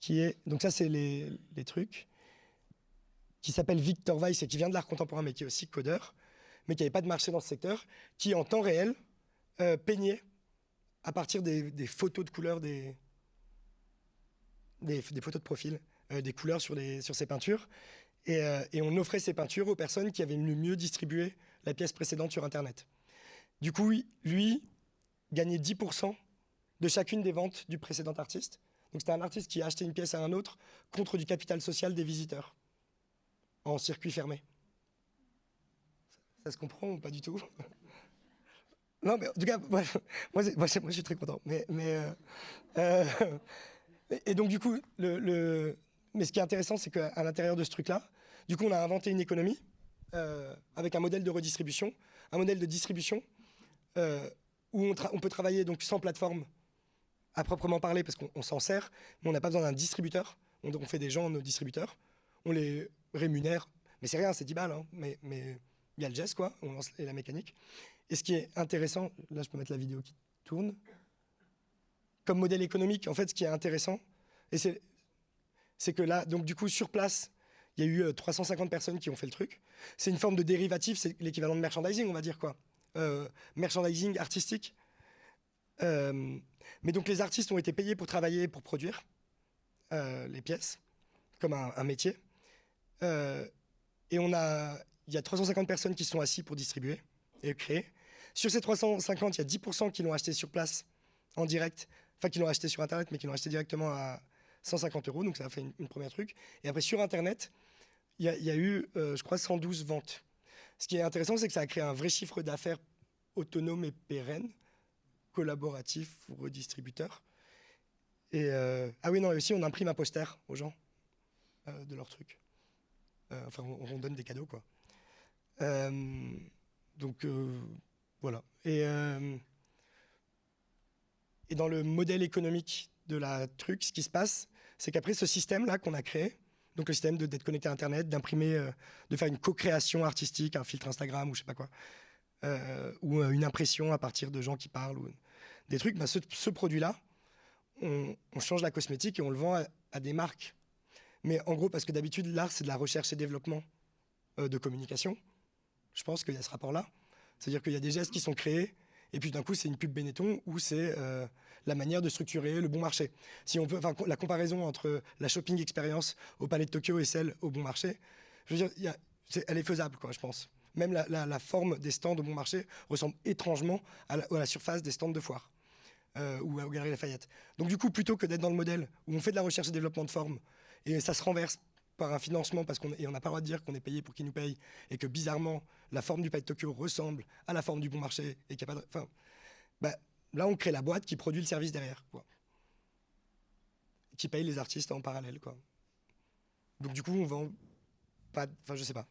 qui est donc ça c'est les, trucs, qui s'appelle Victor Weiss et qui vient de l'art contemporain mais qui est aussi codeur, mais qui n'avait pas de marché dans ce secteur, qui en temps réel euh, peignait à partir des, photos de couleurs des, des, photos de profil, euh, des couleurs sur, les, sur ses peintures. Et, et, on offrait ces peintures aux personnes qui avaient le mieux distribué la pièce précédente sur Internet. Du coup, lui gagnait 10% de chacune des ventes du précédent artiste. Donc c'était un artiste qui a acheté une pièce à un autre contre du capital social des visiteurs, en circuit fermé. Ça, se comprend ou pas du tout? Non, mais en tout cas, moi, moi, moi, je suis très content. Mais, mais euh, euh, et donc du coup, le, le, mais ce qui est intéressant, c'est qu'à l'intérieur de ce truc-là, du coup, on a inventé une économie euh, avec un modèle de redistribution, un modèle de distribution euh, où on, peut travailler donc sans plateforme à proprement parler parce qu'on s'en sert, mais on n'a pas besoin d'un distributeur. On, fait des gens nos distributeurs, on les rémunère, mais c'est rien, c'est 10 balles, hein, mais il y a le geste, quoi, on lance la mécanique. Et ce qui est intéressant, là je peux mettre la vidéo qui tourne. comme modèle économique, en fait, ce qui est intéressant, et c'est, que là, donc du coup, sur place, il y a eu 350 personnes qui ont fait le truc. C'est une forme de dérivatif, c'est l'équivalent de merchandising, on va dire quoi. Merchandising artistique. mais donc les artistes ont été payés pour travailler, pour produire les pièces, comme un, métier. et on a, il y a 350 personnes qui sont assises pour distribuer et créer. Sur ces 350, il y a 10% qui l'ont acheté sur place, en direct, enfin qui l'ont acheté sur Internet, mais qui l'ont acheté directement à 150 euros, donc ça a fait une, première truc. Et après, sur Internet, il y, a eu, euh, je crois, 112 ventes. Ce qui est intéressant, c'est que ça a créé un vrai chiffre d'affaires autonome et pérenne, collaboratif ou redistributeur. Et euh, ah oui, non, aussi, on imprime un poster aux gens euh, de leur truc. enfin, on, donne des cadeaux, quoi. donc, voilà. Et, et dans le modèle économique de la truc, ce qui se passe, c'est qu'après ce système-là qu'on a créé, donc le système d'être connecté à Internet, d'imprimer, euh, de faire une co-création artistique, un filtre Instagram ou je sais pas quoi, euh, ou euh, une impression à partir de gens qui parlent ou des trucs, bah, ce, produit-là, on, change la cosmétique et on le vend à, des marques. Mais en gros, parce que d'habitude, l'art, c'est de la recherche et développement de communication. Je pense qu'il y a ce rapport-là. C'est-à-dire qu'il y a des gestes qui sont créés, et puis d'un coup, c'est une pub Benetton où c'est la manière de structurer le bon marché. Si on peut, la comparaison entre la shopping expérience au Palais de Tokyo et celle au bon marché, je veux dire, elle est faisable, quoi, je pense. Même la, forme des stands au bon marché ressemble étrangement à la, surface des stands de foire euh, ou aux Galeries Lafayette. Donc du coup, plutôt que d'être dans le modèle où on fait de la recherche et développement de forme et ça se renverse par un financement parce qu'on n'a pas le droit de dire qu'on est payé pour qui nous paye et que bizarrement la forme du Palais de Tokyo ressemble à la forme du bon marché et qu'il n'y a pas de, enfin, bah, Là, on crée la boîte qui produit le service derrière, quoi. Qui paye les artistes en parallèle, quoi. Donc du coup, on vend pas, enfin, je sais pas.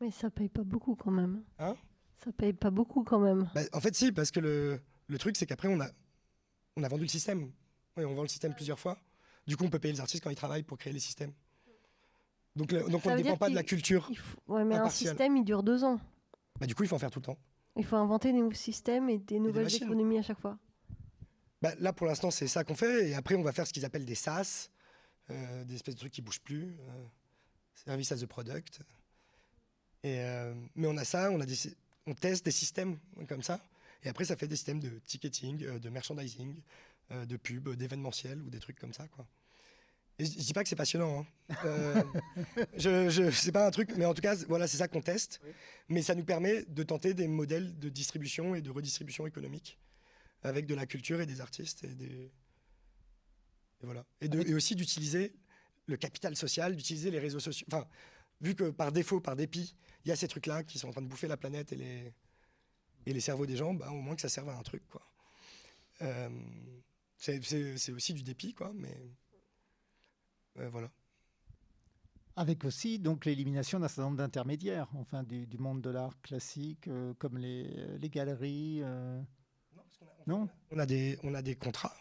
Mais ça paye pas beaucoup quand même. Hein? Ça paye pas beaucoup quand même. Bah, en fait, si, parce que le, le truc, c'est qu'après, on a, on a vendu le système. Oui, on vend le système plusieurs fois. Du coup, on peut payer les artistes quand ils travaillent pour créer les systèmes. Donc, donc on ne dépend pas de la culture. Ouais, mais un système, il dure deux ans. Bah, du coup, il faut en faire tout le temps. Il faut inventer des nouveaux systèmes et des nouvelles économies à chaque fois. Bah, là, pour l'instant, c'est ça qu'on fait. Et après, on va faire ce qu'ils appellent des SaaS, euh, des espèces de trucs qui bougent plus, euh, service as a product. Et, euh, mais on a ça, on, a des, on teste des systèmes comme ça. Et après, ça fait des systèmes de ticketing, euh, de merchandising, de pub, d'événementiel ou des trucs comme ça. Quoi je dis pas que c'est passionnant. Hein. Euh, je, je c'est pas un truc, mais en tout cas, voilà, c'est ça qu'on teste. Mais ça nous permet de tenter des modèles de distribution et de redistribution économique avec de la culture et des artistes et des voilà. Et, de, et aussi d'utiliser le capital social, d'utiliser les réseaux sociaux. Enfin, vu que par défaut, par dépit, il y a ces trucs-là qui sont en train de bouffer la planète et les et les cerveaux des gens, bah, au moins que ça serve à un truc, quoi. Euh, c'est aussi du dépit, quoi, mais voilà. Avec aussi donc l'élimination d'un certain nombre d'intermédiaires, enfin du, monde de l'art classique, euh, comme les, les galeries. Euh. Non, on, a, des on a des contrats,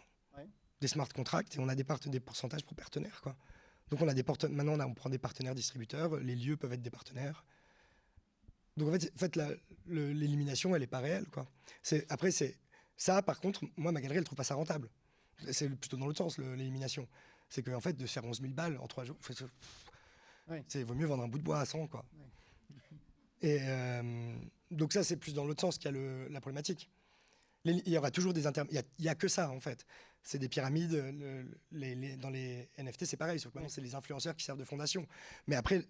des smart contracts, et on a des, des pourcentages pour partenaires, quoi. Donc on a des maintenant on, on, prend des partenaires distributeurs, les lieux peuvent être des partenaires. Donc en fait, en fait l'élimination elle est pas réelle, quoi. Après c'est ça, par contre, moi ma galerie elle trouve pas ça rentable. C'est plutôt dans l'autre sens l'élimination c'est qu'en fait, de faire 11 000 balles en trois jours, c'est vaut mieux vendre un bout de bois à 100, quoi. Et euh, donc ça, c'est plus dans l'autre sens qu'il y a la problématique. il y aura toujours des intermédiaires. Il n'y a, que ça, en fait. C'est des pyramides. les, dans les NFT, c'est pareil. Sauf que maintenant, c'est les influenceurs qui servent de fondation. Mais après,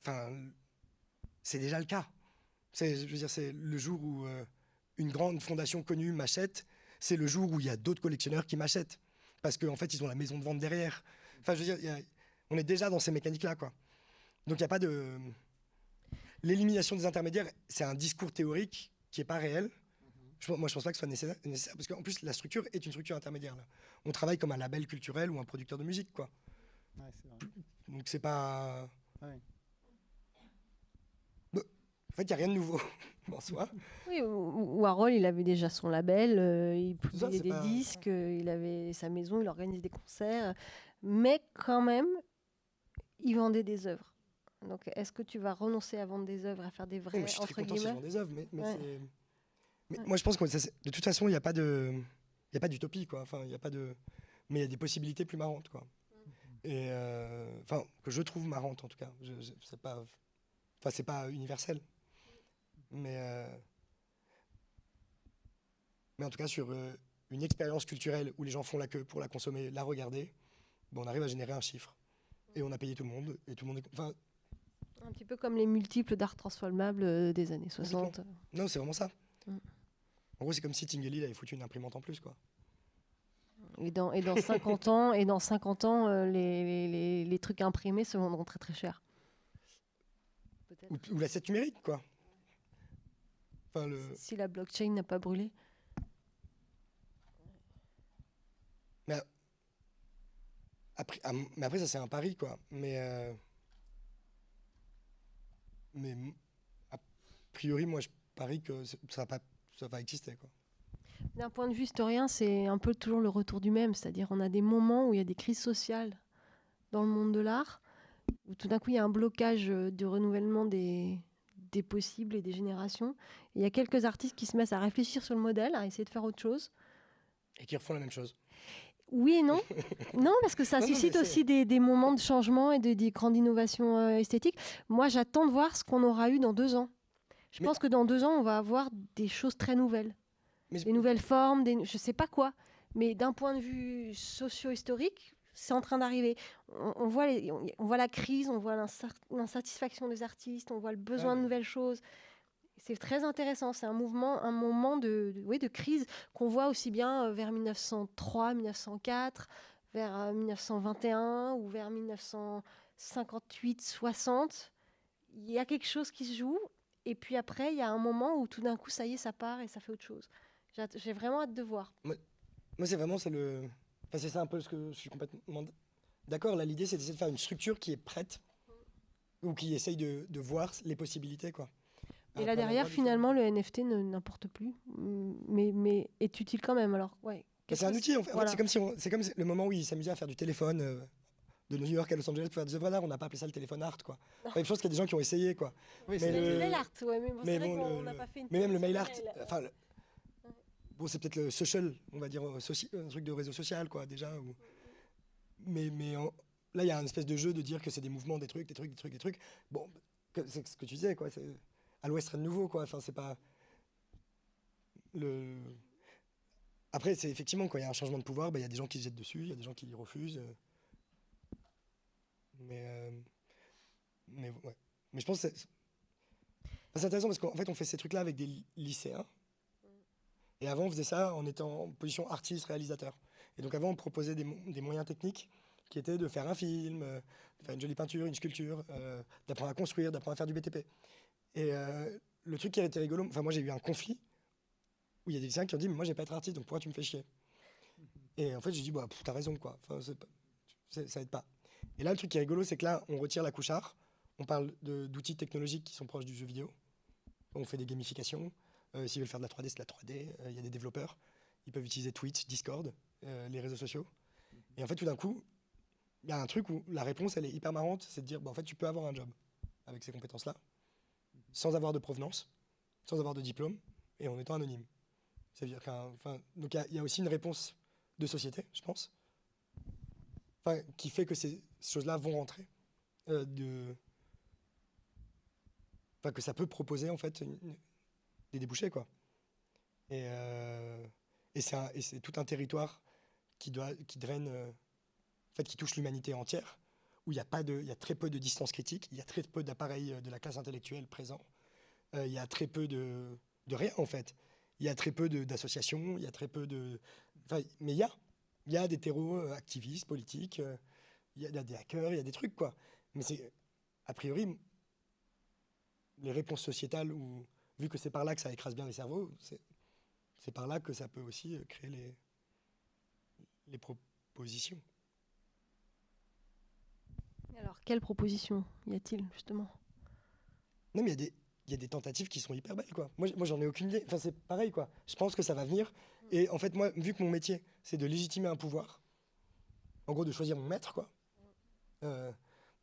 enfin, c'est déjà le cas. Je veux dire, c'est le jour où euh, une grande fondation connue m'achète, c'est le jour où il y a d'autres collectionneurs qui m'achètent parce qu'en fait, ils ont la maison de vente derrière. Enfin, je veux dire, on est déjà dans ces mécaniques-là, quoi. Donc, il n'y a pas de. L'élimination des intermédiaires, c'est un discours théorique qui n'est pas réel. moi, je pense pas que ce soit nécessaire, parce qu'en plus, la structure est une structure intermédiaire. Là. On travaille comme un label culturel ou un producteur de musique, quoi. Ouais, vrai. Donc, c'est pas. Ouais. En fait, il n'y a rien de nouveau soi. Oui, Warhol, il avait déjà son label, euh, il publiait des disques, euh, il avait sa maison, il organisait des concerts, mais quand même, il vendait des œuvres. Donc, est-ce que tu vas renoncer à vendre des œuvres, à faire des vrais, entre guillemets des œuvres, mais, mais, moi, je pense que de toute façon, il n'y a pas de... Il a pas d'utopie, quoi. Enfin, il y a pas de. Mais il y a des possibilités plus marrantes, quoi. Et. euh, Enfin, que je trouve marrantes, en tout cas. Je, je- c'est pas. Enfin, c'est pas universel. Mais. euh, Mais en tout cas, sur euh, une expérience culturelle où les gens font la queue pour la consommer, la regarder, bon, on arrive à générer un chiffre. Et on a payé tout le monde. Et tout le monde est... Un petit peu comme les multiples d'art transformables euh, des années 60. non, c'est vraiment ça. Mm. En gros, c'est comme si Tinguely avait foutu une imprimante en plus, quoi. Et dans, et dans 50 ans, et dans 50 ans euh, les, les, les- trucs imprimés se vendront très très cher. Ou, ou l'asset numérique, quoi. Le... Si la blockchain n'a pas brûlé. après, ah, mais après, ça, c'est un pari, quoi. Mais. euh, Mais. A priori, moi, je parie que ça va, pas, ça va exister, quoi. D'un point de vue historien, c'est un peu toujours le retour du même. C'est-à-dire, on a des moments où il y a des crises sociales dans le monde de l'art, où tout d'un coup, il y a un blocage euh, du renouvellement des, des possibles et des générations. Il y a quelques artistes qui se mettent à réfléchir sur le modèle, à essayer de faire autre chose. Et qui refont la même chose. Oui et non. non, parce que ça Non, suscite aussi des, des moments de changement et de- des grandes innovations euh, esthétiques. Moi, j'attends de voir ce qu'on aura eu dans deux ans. Je Mais- pense que dans deux ans, on va avoir des choses très nouvelles. Mais Des nouvelles formes, des, je sais pas quoi. Mais d'un point de vue socio-historique, c'est en train d'arriver. On, on voit les- on, on voit la crise, on voit l'insatisfaction des artistes, on voit le besoin Ah, de nouvelles choses. C'est très intéressant. C'est un mouvement, un moment de, de- oui, de crise qu'on voit aussi bien euh, vers 1903, 1904, vers euh, 1921 ou vers 1958, 60. Il y a quelque chose qui se joue. Et puis après, il y a un moment où tout d'un coup, ça y est, ça part et ça fait autre chose. J'ai vraiment hâte de voir. Moi, c'est vraiment c'est le. Enfin, c'est ça un peu ce que je suis complètement d'accord. Là, l'idée, c'est d'essayer de faire une structure qui est prête ou qui essaye de, de voir les possibilités, quoi. Et là derrière, finalement, le NFT ne- n'importe plus, mais, mais est utile quand même. Alors, ouais. Qu'est-ce C'est un outil, en fait. Voilà. c'est comme si on- c'est comme le moment où ils s'amusaient à faire du téléphone euh, de New York à Los Angeles pour faire des œuvres d'art. On n'a pas appelé ça le téléphone art, quoi. Non. Même chose qu'il y a des gens qui ont essayé, quoi. Oui, Mais le- mail art, ouais, mais bon, mais bon, le- pas fait une Mais même le mail art, enfin, bon, c'est peut-être le social, on va dire, euh, un truc de réseau social, quoi, déjà. Mais, là, il y a un espèce de jeu de dire que c'est des mouvements, des trucs, des trucs, des trucs, des trucs. Bon, c'est ce que tu disais, quoi. À l'Ouest, rien de nouveau, quoi. Enfin, c'est pas. Le... Après, c'est effectivement, quand il y a un changement de pouvoir, bah, il y a des gens qui se jettent dessus, il y a des gens qui refusent. euh. Mais. euh, Mais ouais. Mais je pense que c'est Enfin, intéressant parce qu'en fait, on fait ces trucs-là avec des ly- lycéens. Et avant, on faisait ça en étant en position artiste, réalisateur. Et donc avant, on proposait des, mo- des moyens techniques qui étaient de faire un film, euh, de faire une jolie peinture, une sculpture, euh, d'apprendre à construire, d'apprendre à faire du BTP. Et euh, le truc qui a été rigolo, enfin moi j'ai eu un conflit où il y a des lycéens qui ont dit mais moi j'ai pas être artiste donc pourquoi tu me fais chier? Et en fait j'ai dit bah t'as raison quoi, ça aide pas. Et là le truc qui est rigolo c'est que là on retire la couche art, on parle d'outils technologiques qui sont proches du jeu vidéo, on fait des gamifications, s'ils veulent faire de la 3D c'est la 3D, Euh, il y a des développeurs, ils peuvent utiliser Twitch, Discord, euh, les réseaux sociaux. Et en fait tout d'un coup il y a un truc où la réponse elle est hyper marrante, c'est de dire bah, en fait tu peux avoir un job avec ces compétences là sans avoir de provenance, sans avoir de diplôme et en étant anonyme. C'est-à-dire enfin, donc il y a- aussi une réponse de société, je pense, qui fait que ces choses-là vont rentrer, euh, de, enfin, que ça peut proposer en fait une- des débouchés quoi. Et, euh, et c'est tout un territoire qui doit, qui draine, euh, en fait, qui touche l'humanité entière où il y a pas de, il y a très peu de distance critique, il y a très peu d'appareils euh, de la classe intellectuelle présents, euh, il y a très peu de, de rien en fait. Il y a très peu d'associations, il y a très peu de, mais il y a, il y a des terreaux euh, activistes, politiques, euh, il y y a des hackers, il y a des trucs quoi. Mais c'est, a priori, les réponses sociétales ou vu que c'est par là que ça écrase bien les cerveaux, c'est, par là que ça peut aussi euh, créer les, les propositions. Alors, quelle proposition y a-t-il, justement? Non, mais il y, a des- il y a des tentatives qui sont hyper belles, quoi. Moi, j'en ai aucune idée. Enfin, c'est pareil, quoi. Je pense que ça va venir. Et en fait, moi, vu que mon métier, c'est de légitimer un pouvoir, en gros, de choisir mon maître, quoi, euh,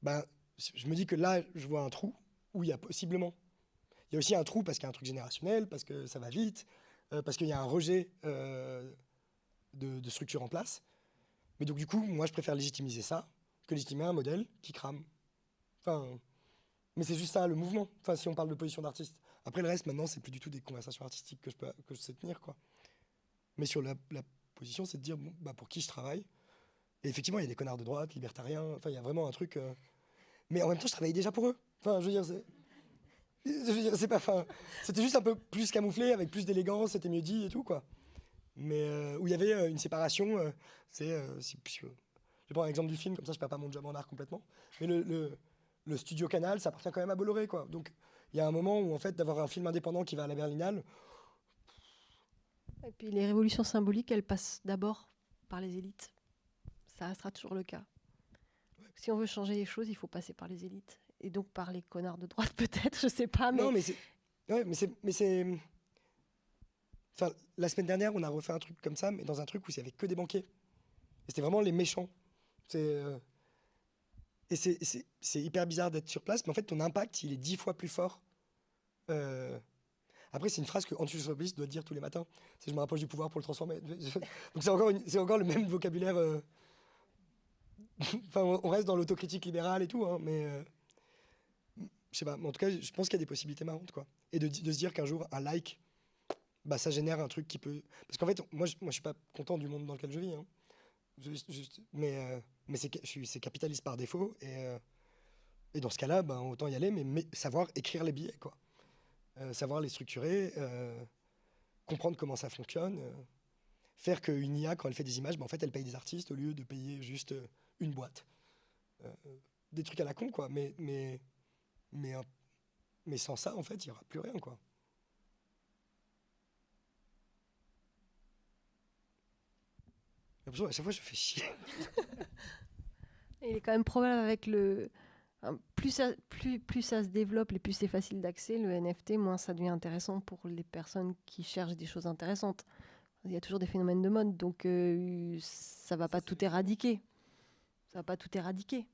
ben, je me dis que là, je vois un trou où il y a possiblement. Il y a aussi un trou parce qu'il y a un truc générationnel, parce que ça va vite, euh, parce qu'il y a un rejet euh, de, structure en place. Mais donc, du coup, moi, je préfère légitimiser ça que légitimer un modèle qui crame. Enfin, mais c'est juste ça, le mouvement. Enfin, si on parle de position d'artiste. Après, le reste, maintenant, c'est plus du tout des conversations artistiques que je, peux, que je sais tenir, quoi. Mais sur la, position, c'est de dire, bah, pour qui je travaille. Et effectivement, il y a des connards de droite, libertariens. Enfin, il y a vraiment un truc. Euh, mais en même temps, je travaillais déjà pour eux. Enfin, je veux dire, c'est. Pas. Enfin, c'était juste un peu plus camouflé, avec plus d'élégance, c'était mieux dit et tout, quoi. Mais euh, où il y avait euh, une séparation, c'est. je vais prendre l'exemple du film, comme ça je perds pas mon job en art complètement. Mais le, le, studio Canal, ça appartient quand même à Bolloré, quoi. Donc il y a un moment où, en fait, d'avoir un film indépendant qui va à la Berlinale. Et puis les révolutions symboliques, elles passent d'abord par les élites. Ça restera toujours le cas. Si on veut changer les choses, il faut passer par les élites. Et donc par les connards de droite, peut-être, je sais pas. Non, mais c'est. Ouais, mais c'est. Enfin, la semaine dernière, on a refait un truc comme ça, mais dans un truc où il n'y avait que des banquiers. C'était vraiment les méchants. C'est. Euh, et c'est hyper bizarre d'être sur place, mais en fait, ton impact, il est dix fois plus fort. Euh, après, c'est une phrase que Antus doit dire tous les matins. C'est je me rapproche du pouvoir pour le transformer. Donc c'est encore, encore le même vocabulaire. Euh, enfin, on reste dans l'autocritique libérale et tout, hein, mais je sais pas. En tout cas, je pense qu'il y a des possibilités marrantes, quoi. Et de, se dire qu'un jour, un like, bah, ça génère un truc qui peut. Parce qu'en fait, moi, je, moi, je suis pas content du monde dans lequel je vis. Hein. mais euh, mais c'est capitaliste par défaut. Et, euh, et dans ce cas-là, ben, autant y aller, mais, savoir écrire les billets, quoi. savoir les structurer, comprendre comment ça fonctionne faire qu'une IA, quand elle fait des images, ben, en fait, elle paye des artistes au lieu de payer juste une boîte. Euh, des trucs à la con, quoi. Mais, mais, mais, mais sans ça, en fait, il n'y aura plus rien, quoi. À chaque fois, je fais chier. il est quand même probable avec le. Plus ça, plus, plus ça se développe et plus c'est facile d'accès, le NFT, moins ça devient intéressant pour les personnes qui cherchent des choses intéressantes. Il y a toujours des phénomènes de mode, donc euh, ça va pas tout éradiquer ça va pas tout éradiquer.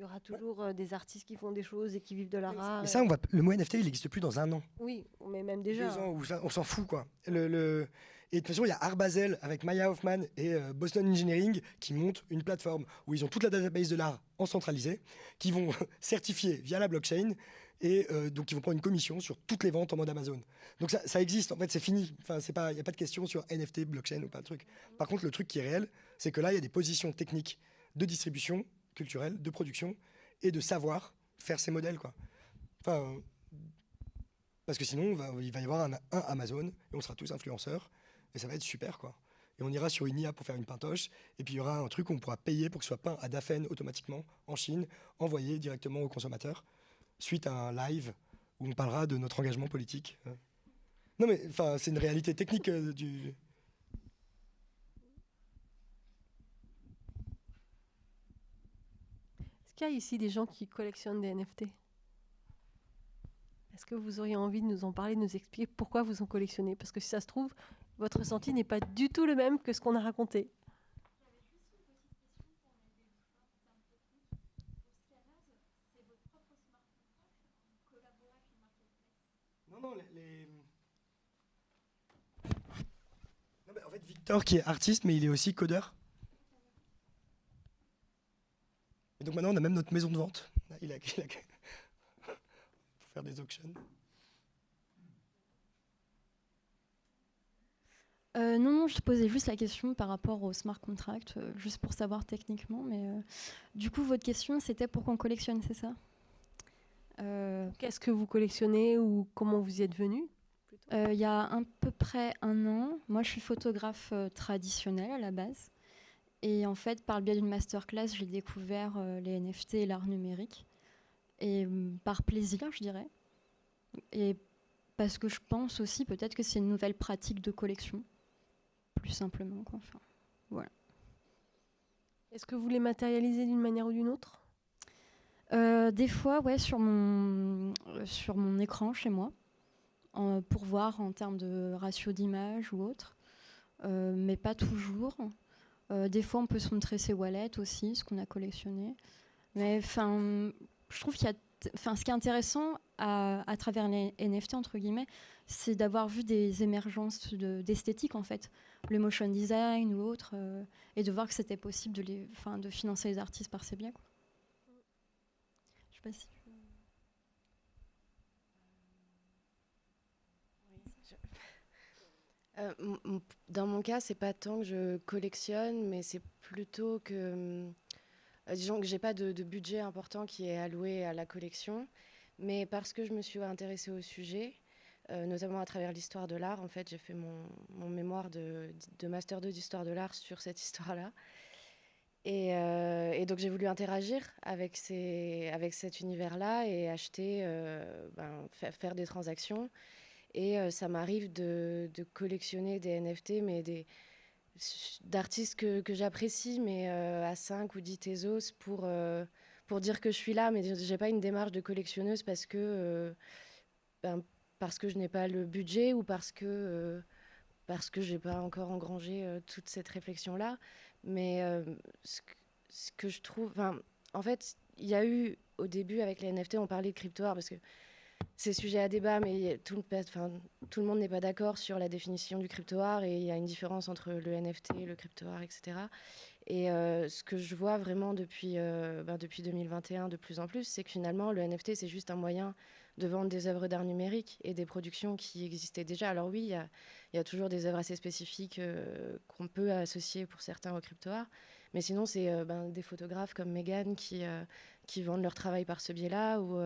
Il y aura toujours euh, des artistes qui font des choses et qui vivent de l'art. Mais ça, on va, le mot NFT, il n'existe plus dans un an. Oui, mais même déjà. ans, on s'en fout, quoi. Le, le... Et de toute façon, il y a Art Basel avec Maya Hoffman et euh, Boston Engineering qui montent une plateforme où ils ont toute la database de l'art en centralisé, qui vont certifier via la blockchain et euh, donc ils vont prendre une commission sur toutes les ventes en mode Amazon. Donc ça, ça existe, en fait, c'est fini. Enfin, c'est pas, il n'y a pas de question sur NFT, blockchain ou pas de truc. Par contre, le truc qui est réel, c'est que là, il y a des positions techniques de distribution culturelle, de production et de savoir faire ces modèles. Quoi. Enfin, parce que sinon, il va y avoir un, Amazon et on sera tous influenceurs et ça va être super. quoi. Et on ira sur une IA pour faire une pintoche et puis il y aura un truc où on pourra payer pour que ce soit peint à Dafen automatiquement en Chine, envoyé directement aux consommateurs suite à un live où on parlera de notre engagement politique. Non mais c'est une réalité technique euh, du, a ici des gens qui collectionnent des NFT Est-ce que vous auriez envie de nous en parler, de nous expliquer pourquoi vous en collectionnez? Parce que si ça se trouve, votre ressenti n'est pas du tout le même que ce qu'on a raconté. Non, non, les... En fait, Victor, qui est artiste, mais il est aussi codeur. Et donc maintenant, on a même notre maison de vente. Il a, il a, pour faire des auctions. Euh, non, je te posais juste la question par rapport au smart contract, euh, juste pour savoir techniquement. Mais euh, du coup, votre question, c'était pour qu'on collectionne, c'est ça? Qu'est-ce que vous collectionnez ou comment vous y êtes venu? Il y a à peu près un an, moi je suis photographe traditionnelle à la base. Et en fait, par le biais d'une masterclass, j'ai découvert euh, les NFT et l'art numérique. Et mm, par plaisir, je dirais. Et parce que je pense aussi peut-être que c'est une nouvelle pratique de collection, plus simplement. Enfin, voilà. Est-ce que vous les matérialisez d'une manière ou d'une autre? Euh, Des fois, ouais, sur mon, euh, sur mon écran chez moi, pour voir en termes de ratio d'image ou autre, mais pas toujours. Euh, des fois, on peut se montrer ses wallets aussi, ce qu'on a collectionné. Mais enfin, je trouve qu'il y a, enfin, ce qui est intéressant à, travers les NFT entre guillemets, c'est d'avoir vu des émergences d'esthétique en fait. le motion design ou autre, et de voir que c'était possible de, les, de financer les artistes par ces. Quoi. Je sais pas si Euh, dans mon cas, c'est pas tant que je collectionne, mais c'est plutôt que, euh, disons que j'ai pas de, budget important qui est alloué à la collection, mais parce que je me suis intéressée au sujet, euh, notamment à travers l'histoire de l'art. En fait, j'ai fait mon, mémoire de, master 2 d'histoire de l'art sur cette histoire-là. Et, donc j'ai voulu interagir avec, cet univers-là et acheter, ben, faire des transactions. Et euh, ça m'arrive de, collectionner des NFT, mais des d'artistes que, j'apprécie, mais euh, à 5 ou 10 Tezos pour, euh, pour dire que je suis là, mais j'ai pas une démarche de collectionneuse parce que, ben, parce que je n'ai pas le budget ou parce que, parce que j'ai pas encore engrangé toute cette réflexion-là. Mais ce que, ce, que, je trouve... En fait, il y a eu, au début, avec les NFT, on parlait de crypto parce que c'est sujet à débat, mais tout, le monde n'est pas d'accord sur la définition du crypto-art et il y a une différence entre le NFT, le crypto-art, etc. Et euh, ce que je vois vraiment depuis, euh, ben, depuis 2021 de plus en plus, c'est que finalement, le NFT, c'est juste un moyen de vendre des œuvres d'art numérique et des productions qui existaient déjà. Alors oui, il y, a, toujours des œuvres assez spécifiques euh, qu'on peut associer pour certains au crypto-art, mais sinon, c'est ben, des photographes comme Megan qui, qui vendent leur travail par ce biais-là, ou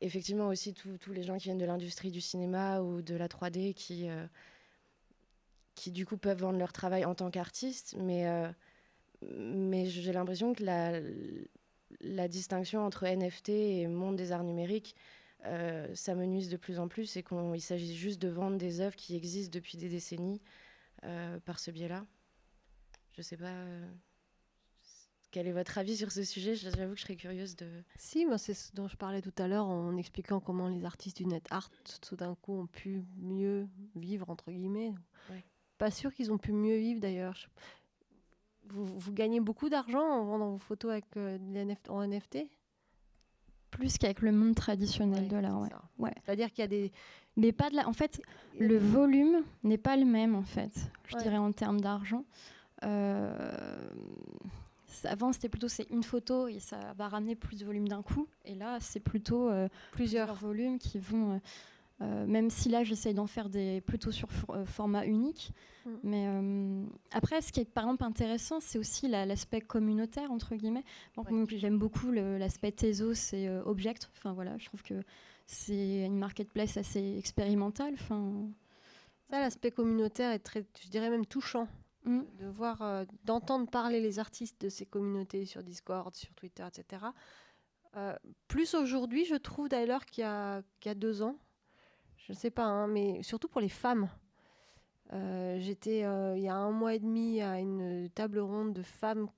effectivement aussi tous les gens qui viennent de l'industrie du cinéma ou de la 3D qui, euh, qui du coup peuvent vendre leur travail en tant qu'artistes, mais, euh, mais j'ai l'impression que la, distinction entre NFT et monde des arts numériques euh, s'amenuise de plus en plus et qu'il s'agit juste de vendre des œuvres qui existent depuis des décennies par ce biais-là. Je sais pas. Quel est votre avis sur ce sujet? J'avoue que je serais curieuse de. Si, moi, c'est ce dont je parlais tout à l'heure en expliquant comment les artistes du net art, tout d'un coup, ont pu mieux vivre, entre guillemets. Pas sûr qu'ils ont pu mieux vivre d'ailleurs. Vous, gagnez beaucoup d'argent en vendant vos photos avec euh, en NFT Plus qu'avec le monde traditionnel de l'art, ouais. C'est-à-dire qu'il y a des. Mais pas de la. En fait, le volume n'est pas le même, en fait, je dirais, en termes d'argent. Euh avant, c'était plutôt c'est une photo et ça va ramener plus de volume d'un coup. Et là, c'est plutôt euh, plusieurs volumes qui vont. Euh, euh, même si là, j'essaye d'en faire des plutôt sur format unique. Mm. Mais après, ce qui est par exemple intéressant, c'est aussi l'aspect communautaire entre guillemets. J'aime beaucoup l'aspect Tezos et Object. Enfin voilà, je trouve que c'est une marketplace assez expérimentale. Enfin. Ça, l'aspect communautaire est très, je dirais même touchant. Mm. de voir, euh, d'entendre parler les artistes de ces communautés sur Discord, sur Twitter, etc. Euh, plus aujourd'hui, je trouve d'ailleurs qu'il y, a deux ans. Je ne sais pas, hein, mais surtout pour les femmes. Euh, j'étais il y a un mois et demi à une table ronde de femmes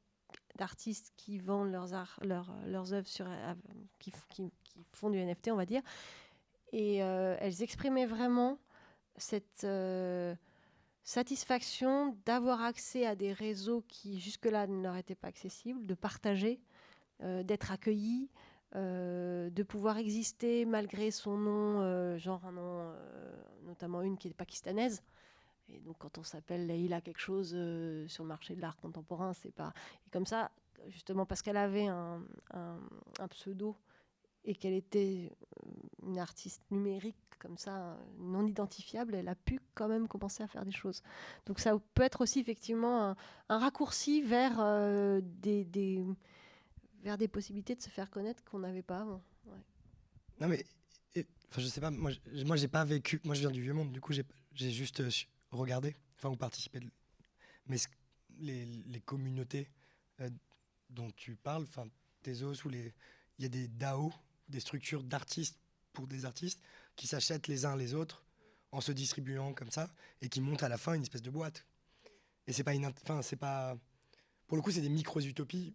d'artistes qui vendent leurs, œuvres sur, qui, font du NFT, on va dire. Et elles exprimaient vraiment cette satisfaction d'avoir accès à des réseaux qui jusque-là ne leur étaient pas accessibles, de partager, euh, d'être accueilli, euh, de pouvoir exister malgré son nom, euh, genre un nom, notamment une qui est pakistanaise. Et donc quand on s'appelle Leïla quelque chose sur le marché de l'art contemporain, c'est pas... Et comme ça, justement parce qu'elle avait un, un pseudo et qu'elle était une artiste numérique comme ça, non identifiable, elle a pu quand même commencer à faire des choses. Donc ça peut être aussi effectivement un, raccourci vers, euh, des, vers des possibilités de se faire connaître qu'on n'avait pas avant. Non mais, enfin je sais pas, moi, moi j'ai pas vécu, moi je viens du vieux monde, du coup j'ai juste euh, regardé, enfin ou participé. Mais les, communautés euh, dont tu parles, enfin Tezos ou les, il y a des DAO, des structures d'artistes pour des artistes qui s'achètent les uns les autres en se distribuant comme ça et qui montent à la fin une espèce de boîte. Et c'est pas une, enfin c'est pas, pour le coup c'est des micro utopies.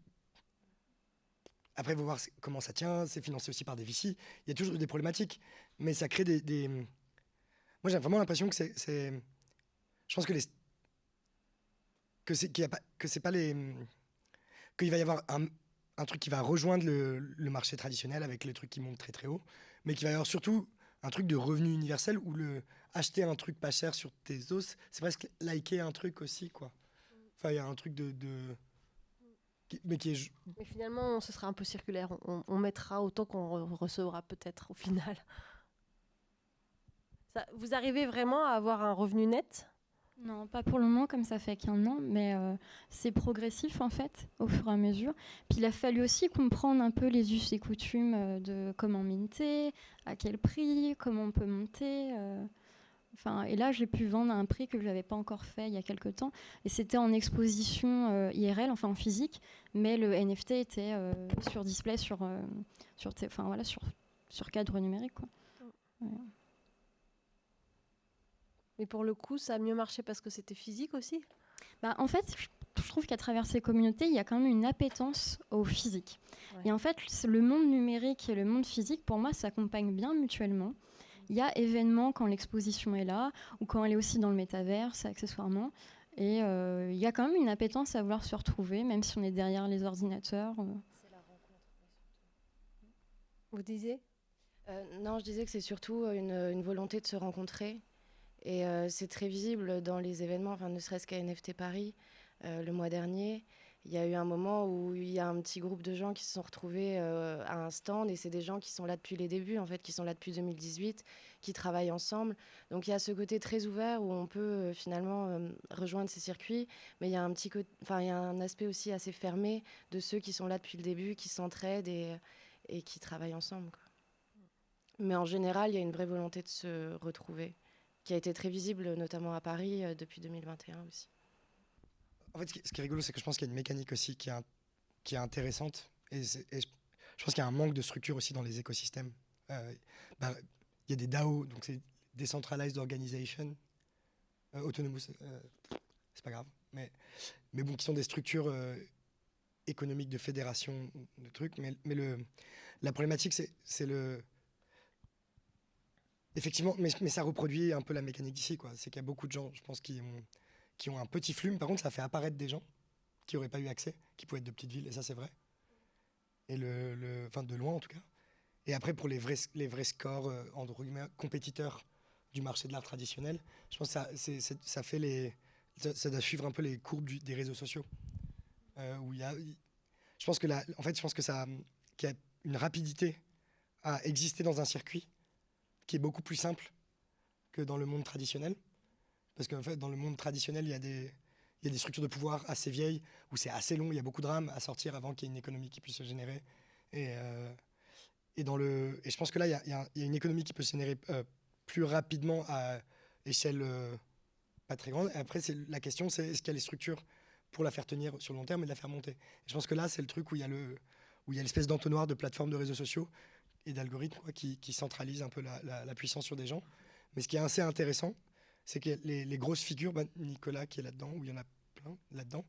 Après, faut voir comment ça tient. C'est financé aussi par des VC. Il y a toujours des problématiques, mais ça crée des. Moi, j'ai vraiment l'impression que c'est, je pense que les, que c'est a pas, pas les, qu'il va y avoir un, un truc qui va rejoindre le, marché traditionnel avec les trucs qui montent très très haut, mais qui va y avoir surtout un truc de revenu universel où le, acheter un truc pas cher sur tes os, c'est presque liker un truc aussi, quoi. Enfin, il y a un truc de. Mais qui est. Finalement, ce sera un peu circulaire. On, mettra autant qu'on recevra peut-être au final. Ça, vous arrivez vraiment à avoir un revenu net? Non, pas pour le moment, comme ça fait qu'un an, mais euh, c'est progressif en fait, au fur et à mesure. Puis il a fallu aussi comprendre un peu les us et coutumes euh, de comment minter, à quel prix, comment on peut monter. Euh. Enfin, et là, j'ai pu vendre à un prix que je n'avais pas encore fait il y a quelques temps. Et c'était en exposition IRL, enfin en physique, mais le NFT était sur display, sur, sur, enfin, voilà, sur, sur cadre numérique. Quoi. Mais pour le coup, ça a mieux marché parce que c'était physique aussi bah, En fait, je trouve qu'à travers ces communautés, il y a quand même une appétence au physique. Et en fait, le monde numérique et le monde physique, pour moi, s'accompagnent bien mutuellement. Il y a événements quand l'exposition est là, ou quand elle est aussi dans le métaverse, accessoirement. Et euh, il y a quand même une appétence à vouloir se retrouver, même si on est derrière les ordinateurs. Euh. Vous disiez? Euh, Non, je disais que c'est surtout une, une, volonté de se rencontrer et euh, c'est très visible dans les événements, enfin, ne serait-ce qu'à NFT Paris, euh, le mois dernier. Il y a eu un moment où il y a un petit groupe de gens qui se sont retrouvés euh, à un stand et c'est des gens qui sont là depuis les débuts, en fait, qui sont là depuis 2018, qui travaillent ensemble. Donc il y a ce côté très ouvert où on peut finalement rejoindre ces circuits, mais il y a un petit, enfin il y a un aspect aussi assez fermé de ceux qui sont là depuis le début, qui s'entraident et, et qui travaillent ensemble. Mais en général, il y a une vraie volonté de se retrouver qui a été très visible, notamment à Paris, euh, depuis 2021 aussi. En fait, ce qui est rigolo, c'est que je pense qu'il y a une mécanique aussi qui est, intéressante. Et, je, pense qu'il y a un manque de structure aussi dans les écosystèmes. Euh, bah, il y a des DAO, donc c'est Decentralized Organization, euh, Autonomous, euh, c'est pas grave, mais, bon, qui sont des structures économiques de fédération, de trucs. Mais, mais le, la problématique, c'est le Effectivement, mais, ça reproduit un peu la mécanique d'ici. C'est qu'il y a beaucoup de gens, je pense, qui ont, un petit flux. Par contre, ça fait apparaître des gens qui n'auraient pas eu accès, qui pouvaient être de petites villes, et ça, c'est vrai. Et le, enfin, de loin, en tout cas. Et après, pour les vrais, scores, euh, entre compétiteurs du marché de l'art traditionnel, je pense que ça, fait doit suivre un peu les courbes des réseaux sociaux. Euh, où il y a. Je pense que en fait, je pense que ça, qu'il y a une rapidité à exister dans un circuit qui est beaucoup plus simple que dans le monde traditionnel. Parce qu'en fait, dans le monde traditionnel, il y, a des, il y a des structures de pouvoir assez vieilles, où c'est assez long, il y a beaucoup de rames à sortir avant qu'il y ait une économie qui puisse se générer. Et, euh, et, dans le, et je pense que là, il y a, il y a une économie qui peut se générer euh, plus rapidement à échelle euh, pas très grande. Et après, la question, c'est est-ce qu'il y a les structures pour la faire tenir sur long terme et la faire monter. Je pense que là, c'est le truc où il y a le où il y a l'espèce d'entonnoir de plateformes de réseaux sociaux et d'algorithmes qui, qui, centralisent un peu la, puissance sur des gens. Mais ce qui est assez intéressant, c'est que les, grosses figures, bah, Nicolas qui est là-dedans, où il y en a plein là-dedans,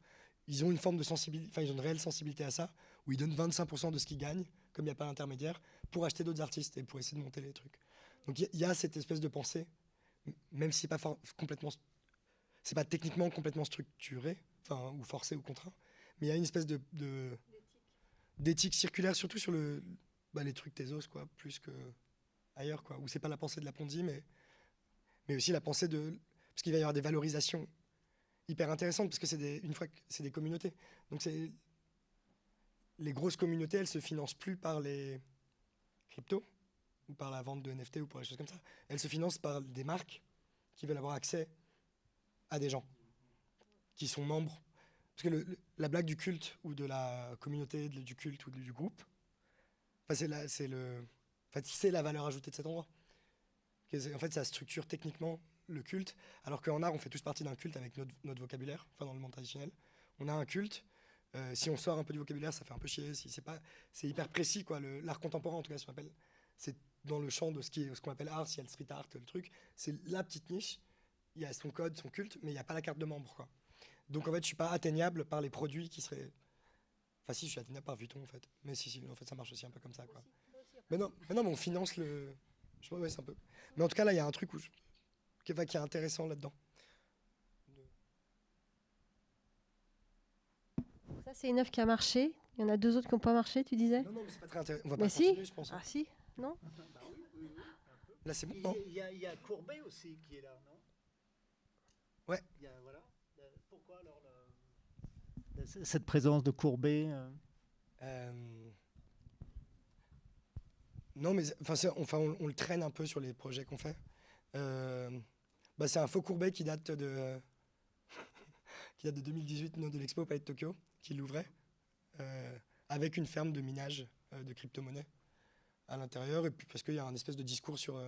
ils ont une forme de sensibilité, enfin ils ont une réelle sensibilité à ça, où ils donnent 25% de ce qu'ils gagnent, comme il n'y a pas d'intermédiaire, pour acheter d'autres artistes et pour essayer de monter les trucs. Donc il y, a cette espèce de pensée, même si pas complètement, c'est pas techniquement complètement structuré, enfin ou forcé ou contraint, mais il y a une espèce de d'éthique circulaire, surtout sur le, bah, les trucs Tezos, quoi, plus que ailleurs, quoi. Où c'est pas la pensée de la Ponzi, mais, mais aussi la pensée de. Parce qu'il va y avoir des valorisations hyper intéressantes, parce que c'est une fois que c'est des communautés. Donc c'est. Les grosses communautés, elles se financent plus par les cryptos, ou par la vente de NFT, ou par des choses comme ça. Elles se financent par des marques qui veulent avoir accès à des gens qui sont membres. Parce que la blague du culte, ou de la communauté du culte, ou du groupe, c'est le, c'est la valeur ajoutée de cet endroit. En fait, ça structure techniquement le culte, alors qu'en art, on fait tous partie d'un culte avec notre, vocabulaire, enfin dans le monde traditionnel. On a un culte. Euh, si on sort un peu du vocabulaire, ça fait un peu chier. Si c'est pas, c'est hyper précis. L'art contemporain, en tout cas, ce appelle, c'est dans le champ de ce qu'on appelle art. S'il y a le street art, le truc, c'est la petite niche. Il y a son code, son culte, mais il n'y a pas la carte de membre. Donc en fait, je suis pas atteignable par les produits qui seraient Enfin, si, je suis atteignable par Vuitton, en fait. Mais si, si, en fait, ça marche aussi un peu comme ça, quoi. Mais non, mais non, mais on finance le. Je sais pas, ouais, c'est un peu. Mais en tout cas, là, il y a un truc où qui, est, qui est intéressant là-dedans. Ça, c'est une œuvre qui a marché. Il y en a deux autres qui n'ont pas marché, tu disais? Non, non, mais c'est pas très intéressant. On va mais pas si. je pense. Hein. Ah, si Non? Là, c'est bon. Il y, a, il y, a Courbet aussi qui est là, non? Ouais. Il y a, voilà. Pourquoi alors? Cette présence de Courbet euh... Non, mais enfin, on, le traîne un peu sur les projets qu'on fait. Euh, bah, c'est un faux Courbet qui date de qui date de 2018, non, de l'expo Palais de Tokyo, qui l'ouvrait, euh, avec une ferme de minage euh, de crypto-monnaies à l'intérieur, et puis parce qu'il y a un espèce de discours sur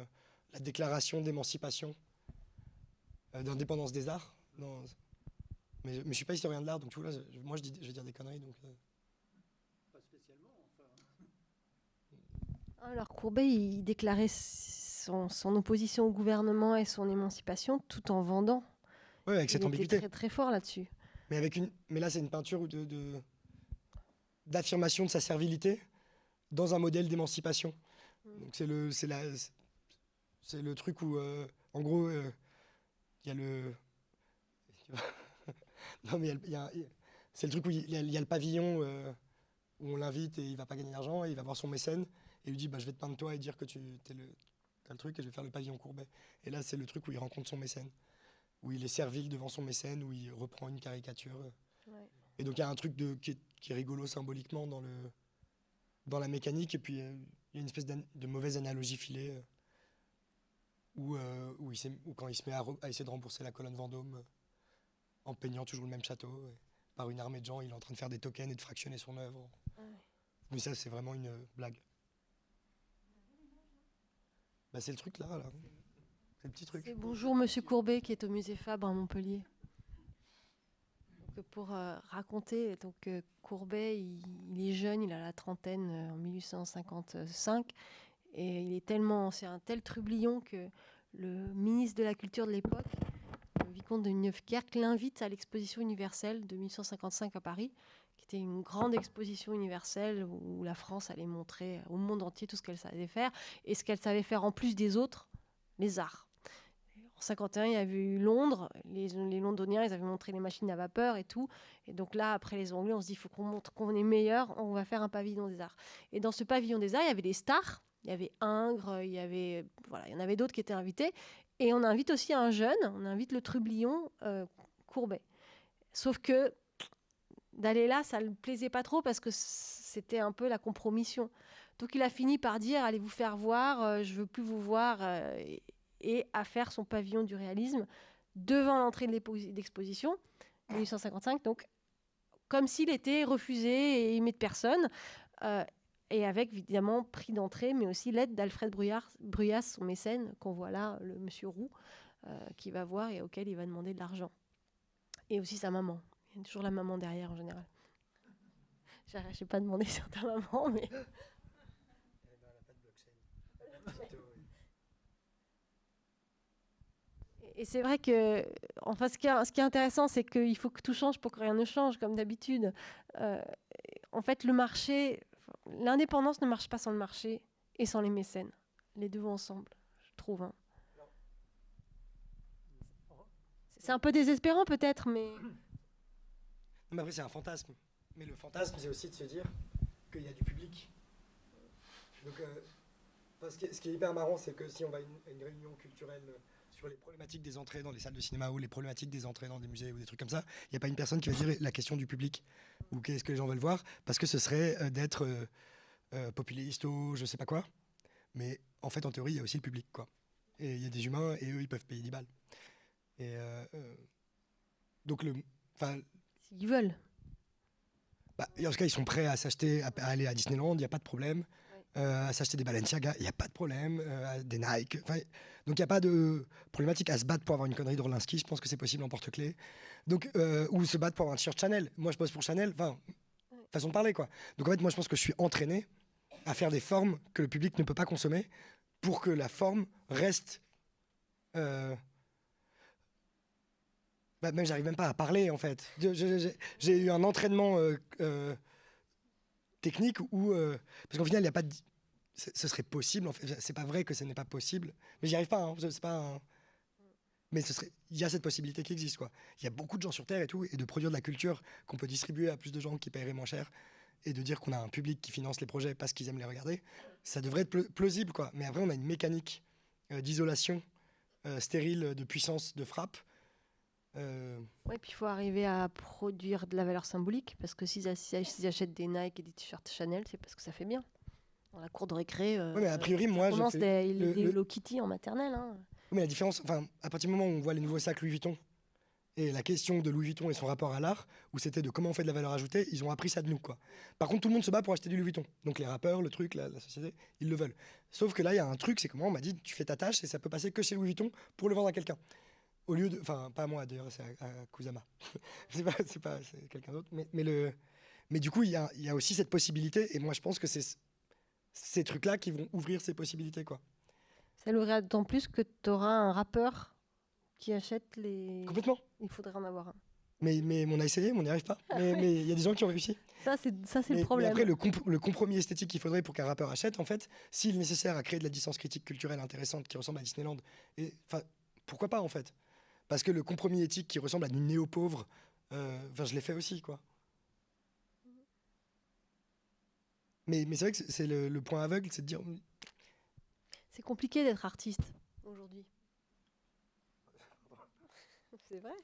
la déclaration d'émancipation, d'indépendance des arts. Mais, mais je ne suis pas historien de l'art, donc tu vois, moi je, dis, je vais dire des conneries. Donc, Alors Courbet, il déclarait son, opposition au gouvernement et son émancipation tout en vendant. Oui, avec cette il ambiguïté. Était très très fort là-dessus. Mais avec une, mais là c'est une peinture de, d'affirmation de, sa servilité dans un modèle d'émancipation. Mm. Donc c'est le, c'est la, c'est le truc où, euh, en gros, euh, il y a le, non mais c'est le truc où il y, a, le pavillon euh, où on l'invite et il va pas gagner d'argent et il va voir son mécène et lui dit bah, Je vais te peindre toi et dire que tu es le, as le truc et je vais faire le pavillon courbet. Et là, c'est le truc où il rencontre son mécène, où il est servile devant son mécène, où il reprend une caricature. Et donc, il y a un truc de, qui, est, rigolo symboliquement dans, le, dans la mécanique, et puis euh, il y a une espèce de mauvaise analogie filée. Euh, où, où, il où, quand il se met à, essayer de rembourser la colonne Vendôme en peignant toujours le même château, par une armée de gens, il est en train de faire des tokens et de fractionner son œuvre. Mais ça, c'est vraiment une blague. Bah, c'est le truc là, là. C'est le petit truc. bonjour Monsieur Courbet qui est au musée Fabre à Montpellier. pour euh, raconter, donc euh, Courbet, il, est jeune, il a la trentaine euh, en 1855 et il est tellement, c'est un tel trublion que le ministre de la Culture de l'époque, de Neufkerk, l'invite à l'exposition universelle de 1855 à Paris c'était une grande exposition universelle où la France allait montrer au monde entier tout ce qu'elle savait faire et ce qu'elle savait faire en plus des autres, les arts. En 51, il y avait eu Londres, les, les, Londoniens, ils avaient montré les machines à vapeur et tout. Et donc là, après les Anglais, on se dit, il faut qu'on montre qu'on est meilleur, on va faire un pavillon des arts. Et dans ce pavillon des arts, il y avait des stars, il y avait Ingres, il y avait, voilà, il y en avait d'autres qui étaient invités. Et on invite aussi un jeune, on invite le trublion euh, Courbet. Sauf que d'aller là, ça ne le plaisait pas trop parce que c'était un peu la compromission. Donc il a fini par dire allez vous faire voir, euh, je veux plus vous voir, euh, et, à faire son pavillon du réalisme devant l'entrée de l'exposition 1855. Donc comme s'il était refusé et aimé de personne. Euh, et avec évidemment prix d'entrée, mais aussi l'aide d'Alfred Bruyas, son mécène, qu'on voit là, le monsieur Roux, qui va voir et auquel il va demander de l'argent. Et aussi sa maman. Il y a toujours la maman derrière en général. Je n'ai pas demandé sur ta maman, mais. Et c'est vrai que, enfin, ce qui est, ce qui est intéressant, c'est qu'il faut que tout change pour que rien ne change, comme d'habitude. Euh, en fait, le marché, l'indépendance ne marche pas sans le marché et sans les mécènes. Les deux vont ensemble, je trouve. Hein. C'est un peu désespérant peut-être, mais mais après, c'est un fantasme. Mais le fantasme, c'est aussi de se dire qu'il y a du public. Donc, euh, ce, qui est, hyper marrant, c'est que si on va à une, réunion culturelle sur les problématiques des entrées dans les salles de cinéma ou les problématiques des entrées dans des musées ou des trucs comme ça, il n'y a pas une personne qui va dire la question du public ou qu'est-ce que les gens veulent voir, parce que ce serait euh, d'être euh, populiste ou je sais pas quoi. Mais en fait, en théorie, il y a aussi le public, quoi. Et il y a des humains et eux, ils peuvent payer 10 balles. Et donc, le, ils veulent. Bah, en tout cas, ils sont prêts à s'acheter, à, aller à Disneyland, il n'y a pas de problème. Euh, à s'acheter des Balenciaga, il n'y a pas de problème. Euh, des Nike. Donc il n'y a pas de problématique à se battre pour avoir une connerie de Rolinski. Je pense que c'est possible en porte-clés. Donc, euh, ou se battre pour avoir un t-shirt Chanel. Moi, je bosse pour Chanel. Enfin, façon de parler, quoi. Donc en fait, moi, je pense que je suis entraîné à faire des formes que le public ne peut pas consommer pour que la forme reste bah, même j'arrive même pas à parler en fait. J'ai eu un entraînement euh, euh, technique où, euh, parce qu'en final, il n'y a pas ce serait possible. En fait, c'est pas vrai que ce n'est pas possible, mais j'y arrive pas. Hein, c'est pas. Mais ce serait, il y a cette possibilité qui existe quoi. Il y a beaucoup de gens sur terre et tout, et de produire de la culture qu'on peut distribuer à plus de gens qui paieraient moins cher, et de dire qu'on a un public qui finance les projets parce qu'ils aiment les regarder, ça devrait être plausible quoi. Mais après, on a une mécanique d'isolation stérile de puissance de frappe. Oui, puis il faut arriver à produire de la valeur symbolique, parce que s'ils achètent des Nike et des t-shirts Chanel, c'est parce que ça fait bien. Dans la cour de récré, oui, mais a priori, moi, je fais des, le, Hello Kitty en maternelle. Hein. mais la différence, enfin, à partir du moment où on voit les nouveaux sacs Louis Vuitton, et la question de Louis Vuitton et son rapport à l'art, où c'était de comment on fait de la valeur ajoutée, ils ont appris ça de nous. Quoi. Par contre, tout le monde se bat pour acheter du Louis Vuitton. Donc les rappeurs, le truc, la, société, ils le veulent. Sauf que là, il y a un truc, c'est comment on m'a dit, tu fais ta tâche et ça peut passer que chez Louis Vuitton pour le vendre à quelqu'un. Au lieu de. Enfin, pas à moi d'ailleurs, c'est à, Kusama. c'est pas, c'est pas c'est quelqu'un d'autre. Mais, mais, le, mais du coup, il y a, y a aussi cette possibilité, et moi je pense que c'est ces trucs-là qui vont ouvrir ces possibilités. quoi. Ça l'ouvrira d'autant plus que tu auras un rappeur qui achète les. Complètement. Il faudrait en avoir un. Mais, mais on a essayé, mais on n'y arrive pas. Mais il y a des gens qui ont réussi. Ça, c'est, ça, c'est le problème. Mais après, le, le, compromis esthétique qu'il faudrait pour qu'un rappeur achète, en fait, s'il est nécessaire à créer de la distance critique culturelle intéressante qui ressemble à Disneyland, et, pourquoi pas, en fait? Parce que le compromis éthique qui ressemble à du néo-pauvre, euh, je l'ai fait aussi, quoi. Mais, mais c'est vrai que c'est, le, le, point aveugle, c'est de dire... C'est compliqué d'être artiste aujourd'hui. C'est vrai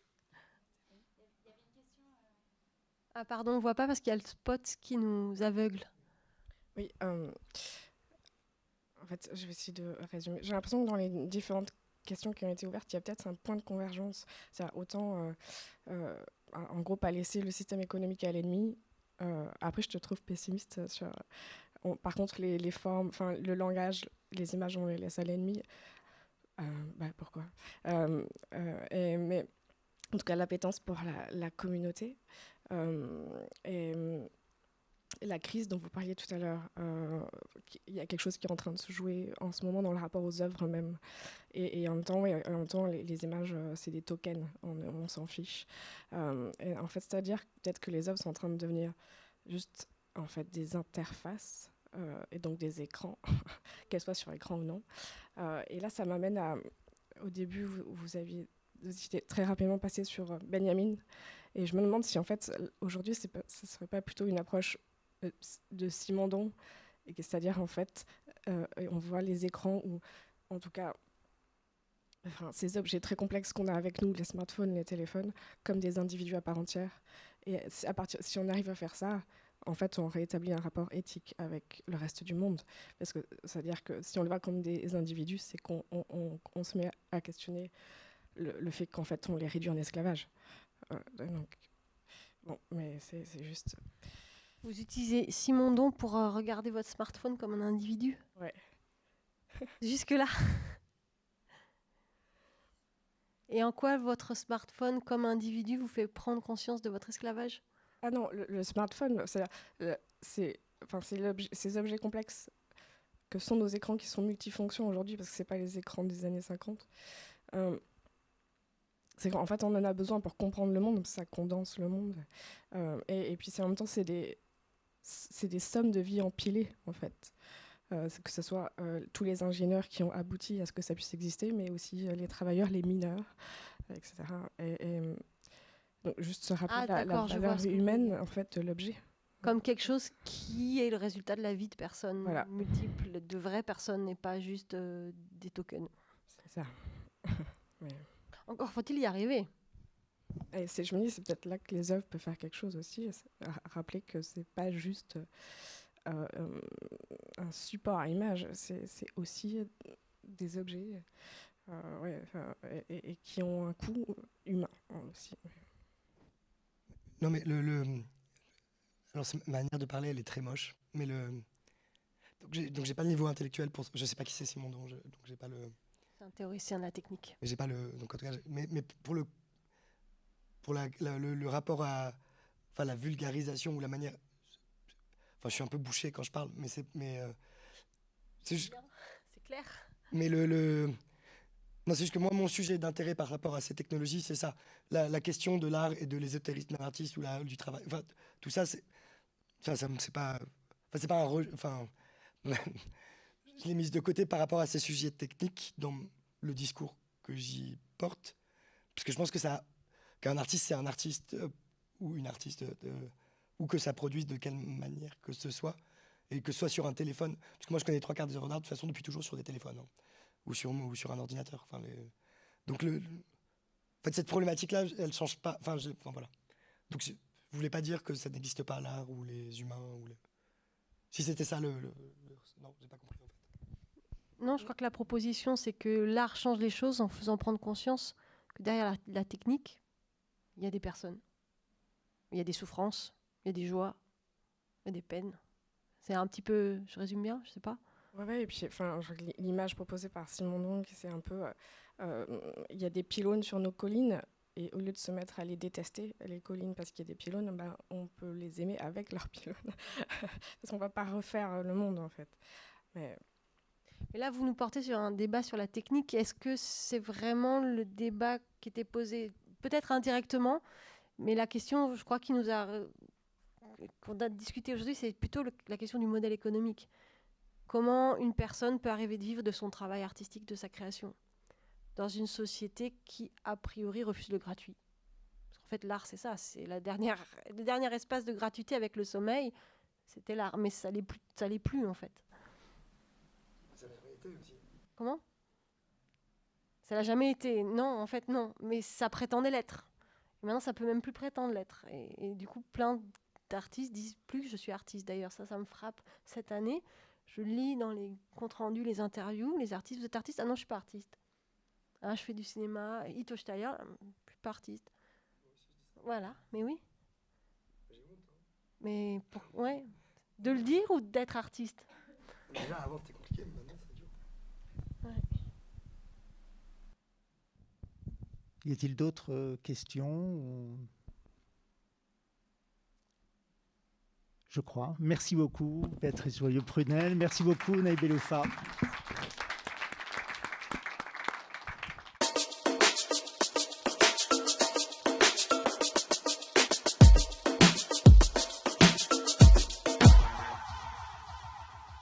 Ah pardon, on voit pas parce qu'il y a le spot qui nous aveugle. Oui, euh, en fait, je vais essayer de résumer. J'ai l'impression que dans les différentes questions qui ont été ouvertes, il y a peut-être un point de convergence. C'est autant, euh, euh, en gros, pas laisser le système économique à l'ennemi. après, je te trouve pessimiste sur. par contre, les, formes, enfin, le langage, les images, on les laisse à l'ennemi. bah, pourquoi? Mais en tout cas, l'appétence pour la, la communauté. Euh, et la crise dont vous parliez tout à l'heure, euh, il y a quelque chose qui est en train de se jouer en ce moment dans le rapport aux œuvres même. Et, en même temps, en même temps les, images, euh, c'est des tokens, on, s'en fiche. et en fait, c'est-à-dire peut-être que les œuvres sont en train de devenir juste en fait des interfaces et donc des écrans, qu'elles soient sur écran ou non. et là, ça m'amène à, au début, vous, vous aviez très rapidement passé sur Benjamin et je me demande si en fait aujourd'hui ce ne serait pas plutôt une approche euh, de Simondon, c'est-à-dire en fait euh, on voit les écrans ou en tout cas ces objets très complexes qu'on a avec nous, les smartphones, les téléphones, comme des individus à part entière. Et à partir, si on arrive à faire ça, en fait, on rétablit un rapport éthique avec le reste du monde. Parce que c'est-à-dire que si on le voit comme des individus, c'est qu'on on, se met à questionner le, le fait qu'en fait on les réduit en esclavage. Euh, donc, bon, mais c'est juste. Vous utilisez Simondon pour euh, regarder votre smartphone comme un individu Ouais. Jusque-là Et en quoi votre smartphone comme individu vous fait prendre conscience de votre esclavage? Ah non, le, smartphone, c'est enfin, ces objets complexes que sont nos écrans qui sont multifonctions aujourd'hui, parce que ce pas les écrans des années 50 c'est qu'en fait, on en a besoin pour comprendre le monde, ça condense le monde. Euh, et, puis, en même temps, c'est des, c'est des sommes de vie empilées, en fait. Euh, que ce soit euh, tous les ingénieurs qui ont abouti à ce que ça puisse exister, mais aussi les travailleurs, les mineurs, etc. Et, donc, juste se rappeler ah, la, valeur humaine, en fait, de l'objet. Comme quelque chose qui est le résultat de la vie de personnes multiples, de vraies personnes, et pas juste des tokens. C'est ça. Encore faut-il y arriver. Et je me dis, c'est peut-être là que les œuvres peuvent faire quelque chose aussi. Rappeler que c'est pas juste euh, euh, un support à image, c'est aussi des objets euh, ouais, et, qui ont un coût humain aussi. Non, mais le. le... Alors, ma manière de parler, elle est très moche. Mais le. Donc, j'ai pas le niveau intellectuel pour. Je sais pas qui c'est Simon, donc j'ai pas le. C'est un théoricien de la technique. Mais j'ai pas le. Donc, en tout cas, mais, mais pour le pour la, le, rapport à enfin, la vulgarisation ou la manière. Enfin, je suis un peu bouché quand je parle, mais c'est mais euh, c'est juste... clair. Mais le, le... non, c'est juste que moi, mon sujet d'intérêt par rapport à ces technologies, c'est ça, la, la, question de l'art et de l'ésotérisme artiste ou la, du travail. Enfin, tout ça, c'est ça, ça c'est pas, enfin, c'est pas un, enfin, je l'ai mise de côté par rapport à ces sujets techniques dans le discours que j'y porte. Parce que je pense que ça, qu'un artiste, c'est un artiste euh, ou une artiste, euh, ou que ça produise de quelle manière que ce soit, et que ce soit sur un téléphone. Parce que moi, je connais trois quarts des œuvres d'art de toute façon depuis toujours sur des téléphones. Hein. ou sur, un ordinateur. Donc, le, cette problématique-là, elle change pas. Enfin, voilà. Donc, je ne voulais pas dire que ça n'existe pas l'art ou les humains. Ou. Si c'était ça le, le, Non, j'ai pas compris. Non, je crois que la proposition, c'est que l'art change les choses en faisant prendre conscience que derrière la technique, il y a des personnes. Il y a des souffrances, il y a des joies, il y a des peines. C'est un petit peu. Je résume bien, je sais pas. Ouais, et puis enfin, l'image proposée par Simon Dong, c'est un peu. Euh, euh, il y a des pylônes sur nos collines, et au lieu de se mettre à les détester, les collines, parce qu'il y a des pylônes, ben, on peut les aimer avec leurs pylônes. parce qu'on ne va pas refaire le monde, en fait. Mais... Là, vous nous portez sur un débat sur la technique. Est-ce que c'est vraiment le débat qui était posé, peut-être indirectement, mais la question, je crois, qui nous a qu'on a discuté aujourd'hui, c'est plutôt la question du modèle économique. Comment une personne peut arriver de vivre de son travail artistique, de sa création, dans une société qui, a priori, refuse le gratuit? Parce qu'en fait, l'art, c'est ça, c'est la dernière, le dernier espace de gratuité avec le sommeil, c'était l'art. Mais ça l'est plus, ça l'est plus, en fait. L'a aussi. Comment? Ça l'a jamais été. Non, en fait, non. Mais ça prétendait l'être. maintenant, ça peut même plus prétendre l'être. Et, du coup, plein d'artistes disent plus que je suis artiste. D'ailleurs, ça, ça me frappe cette année. Je lis dans les comptes rendus, les interviews, les artistes. Vous êtes artiste? Ah non, je suis pas artiste. Ah, je fais du cinéma. Ito Steyer, je suis pas artiste. Voilà, mais oui. Mais pour, ouais, de le dire ou d'être artiste? Déjà, avant, c'était compliqué, mais maintenant, c'est dur. Ouais. Y a-t-il d'autres euh, questions je crois. Merci beaucoup, Béatrice Joyeux-Prunel. Merci beaucoup, Naïb Beloufa.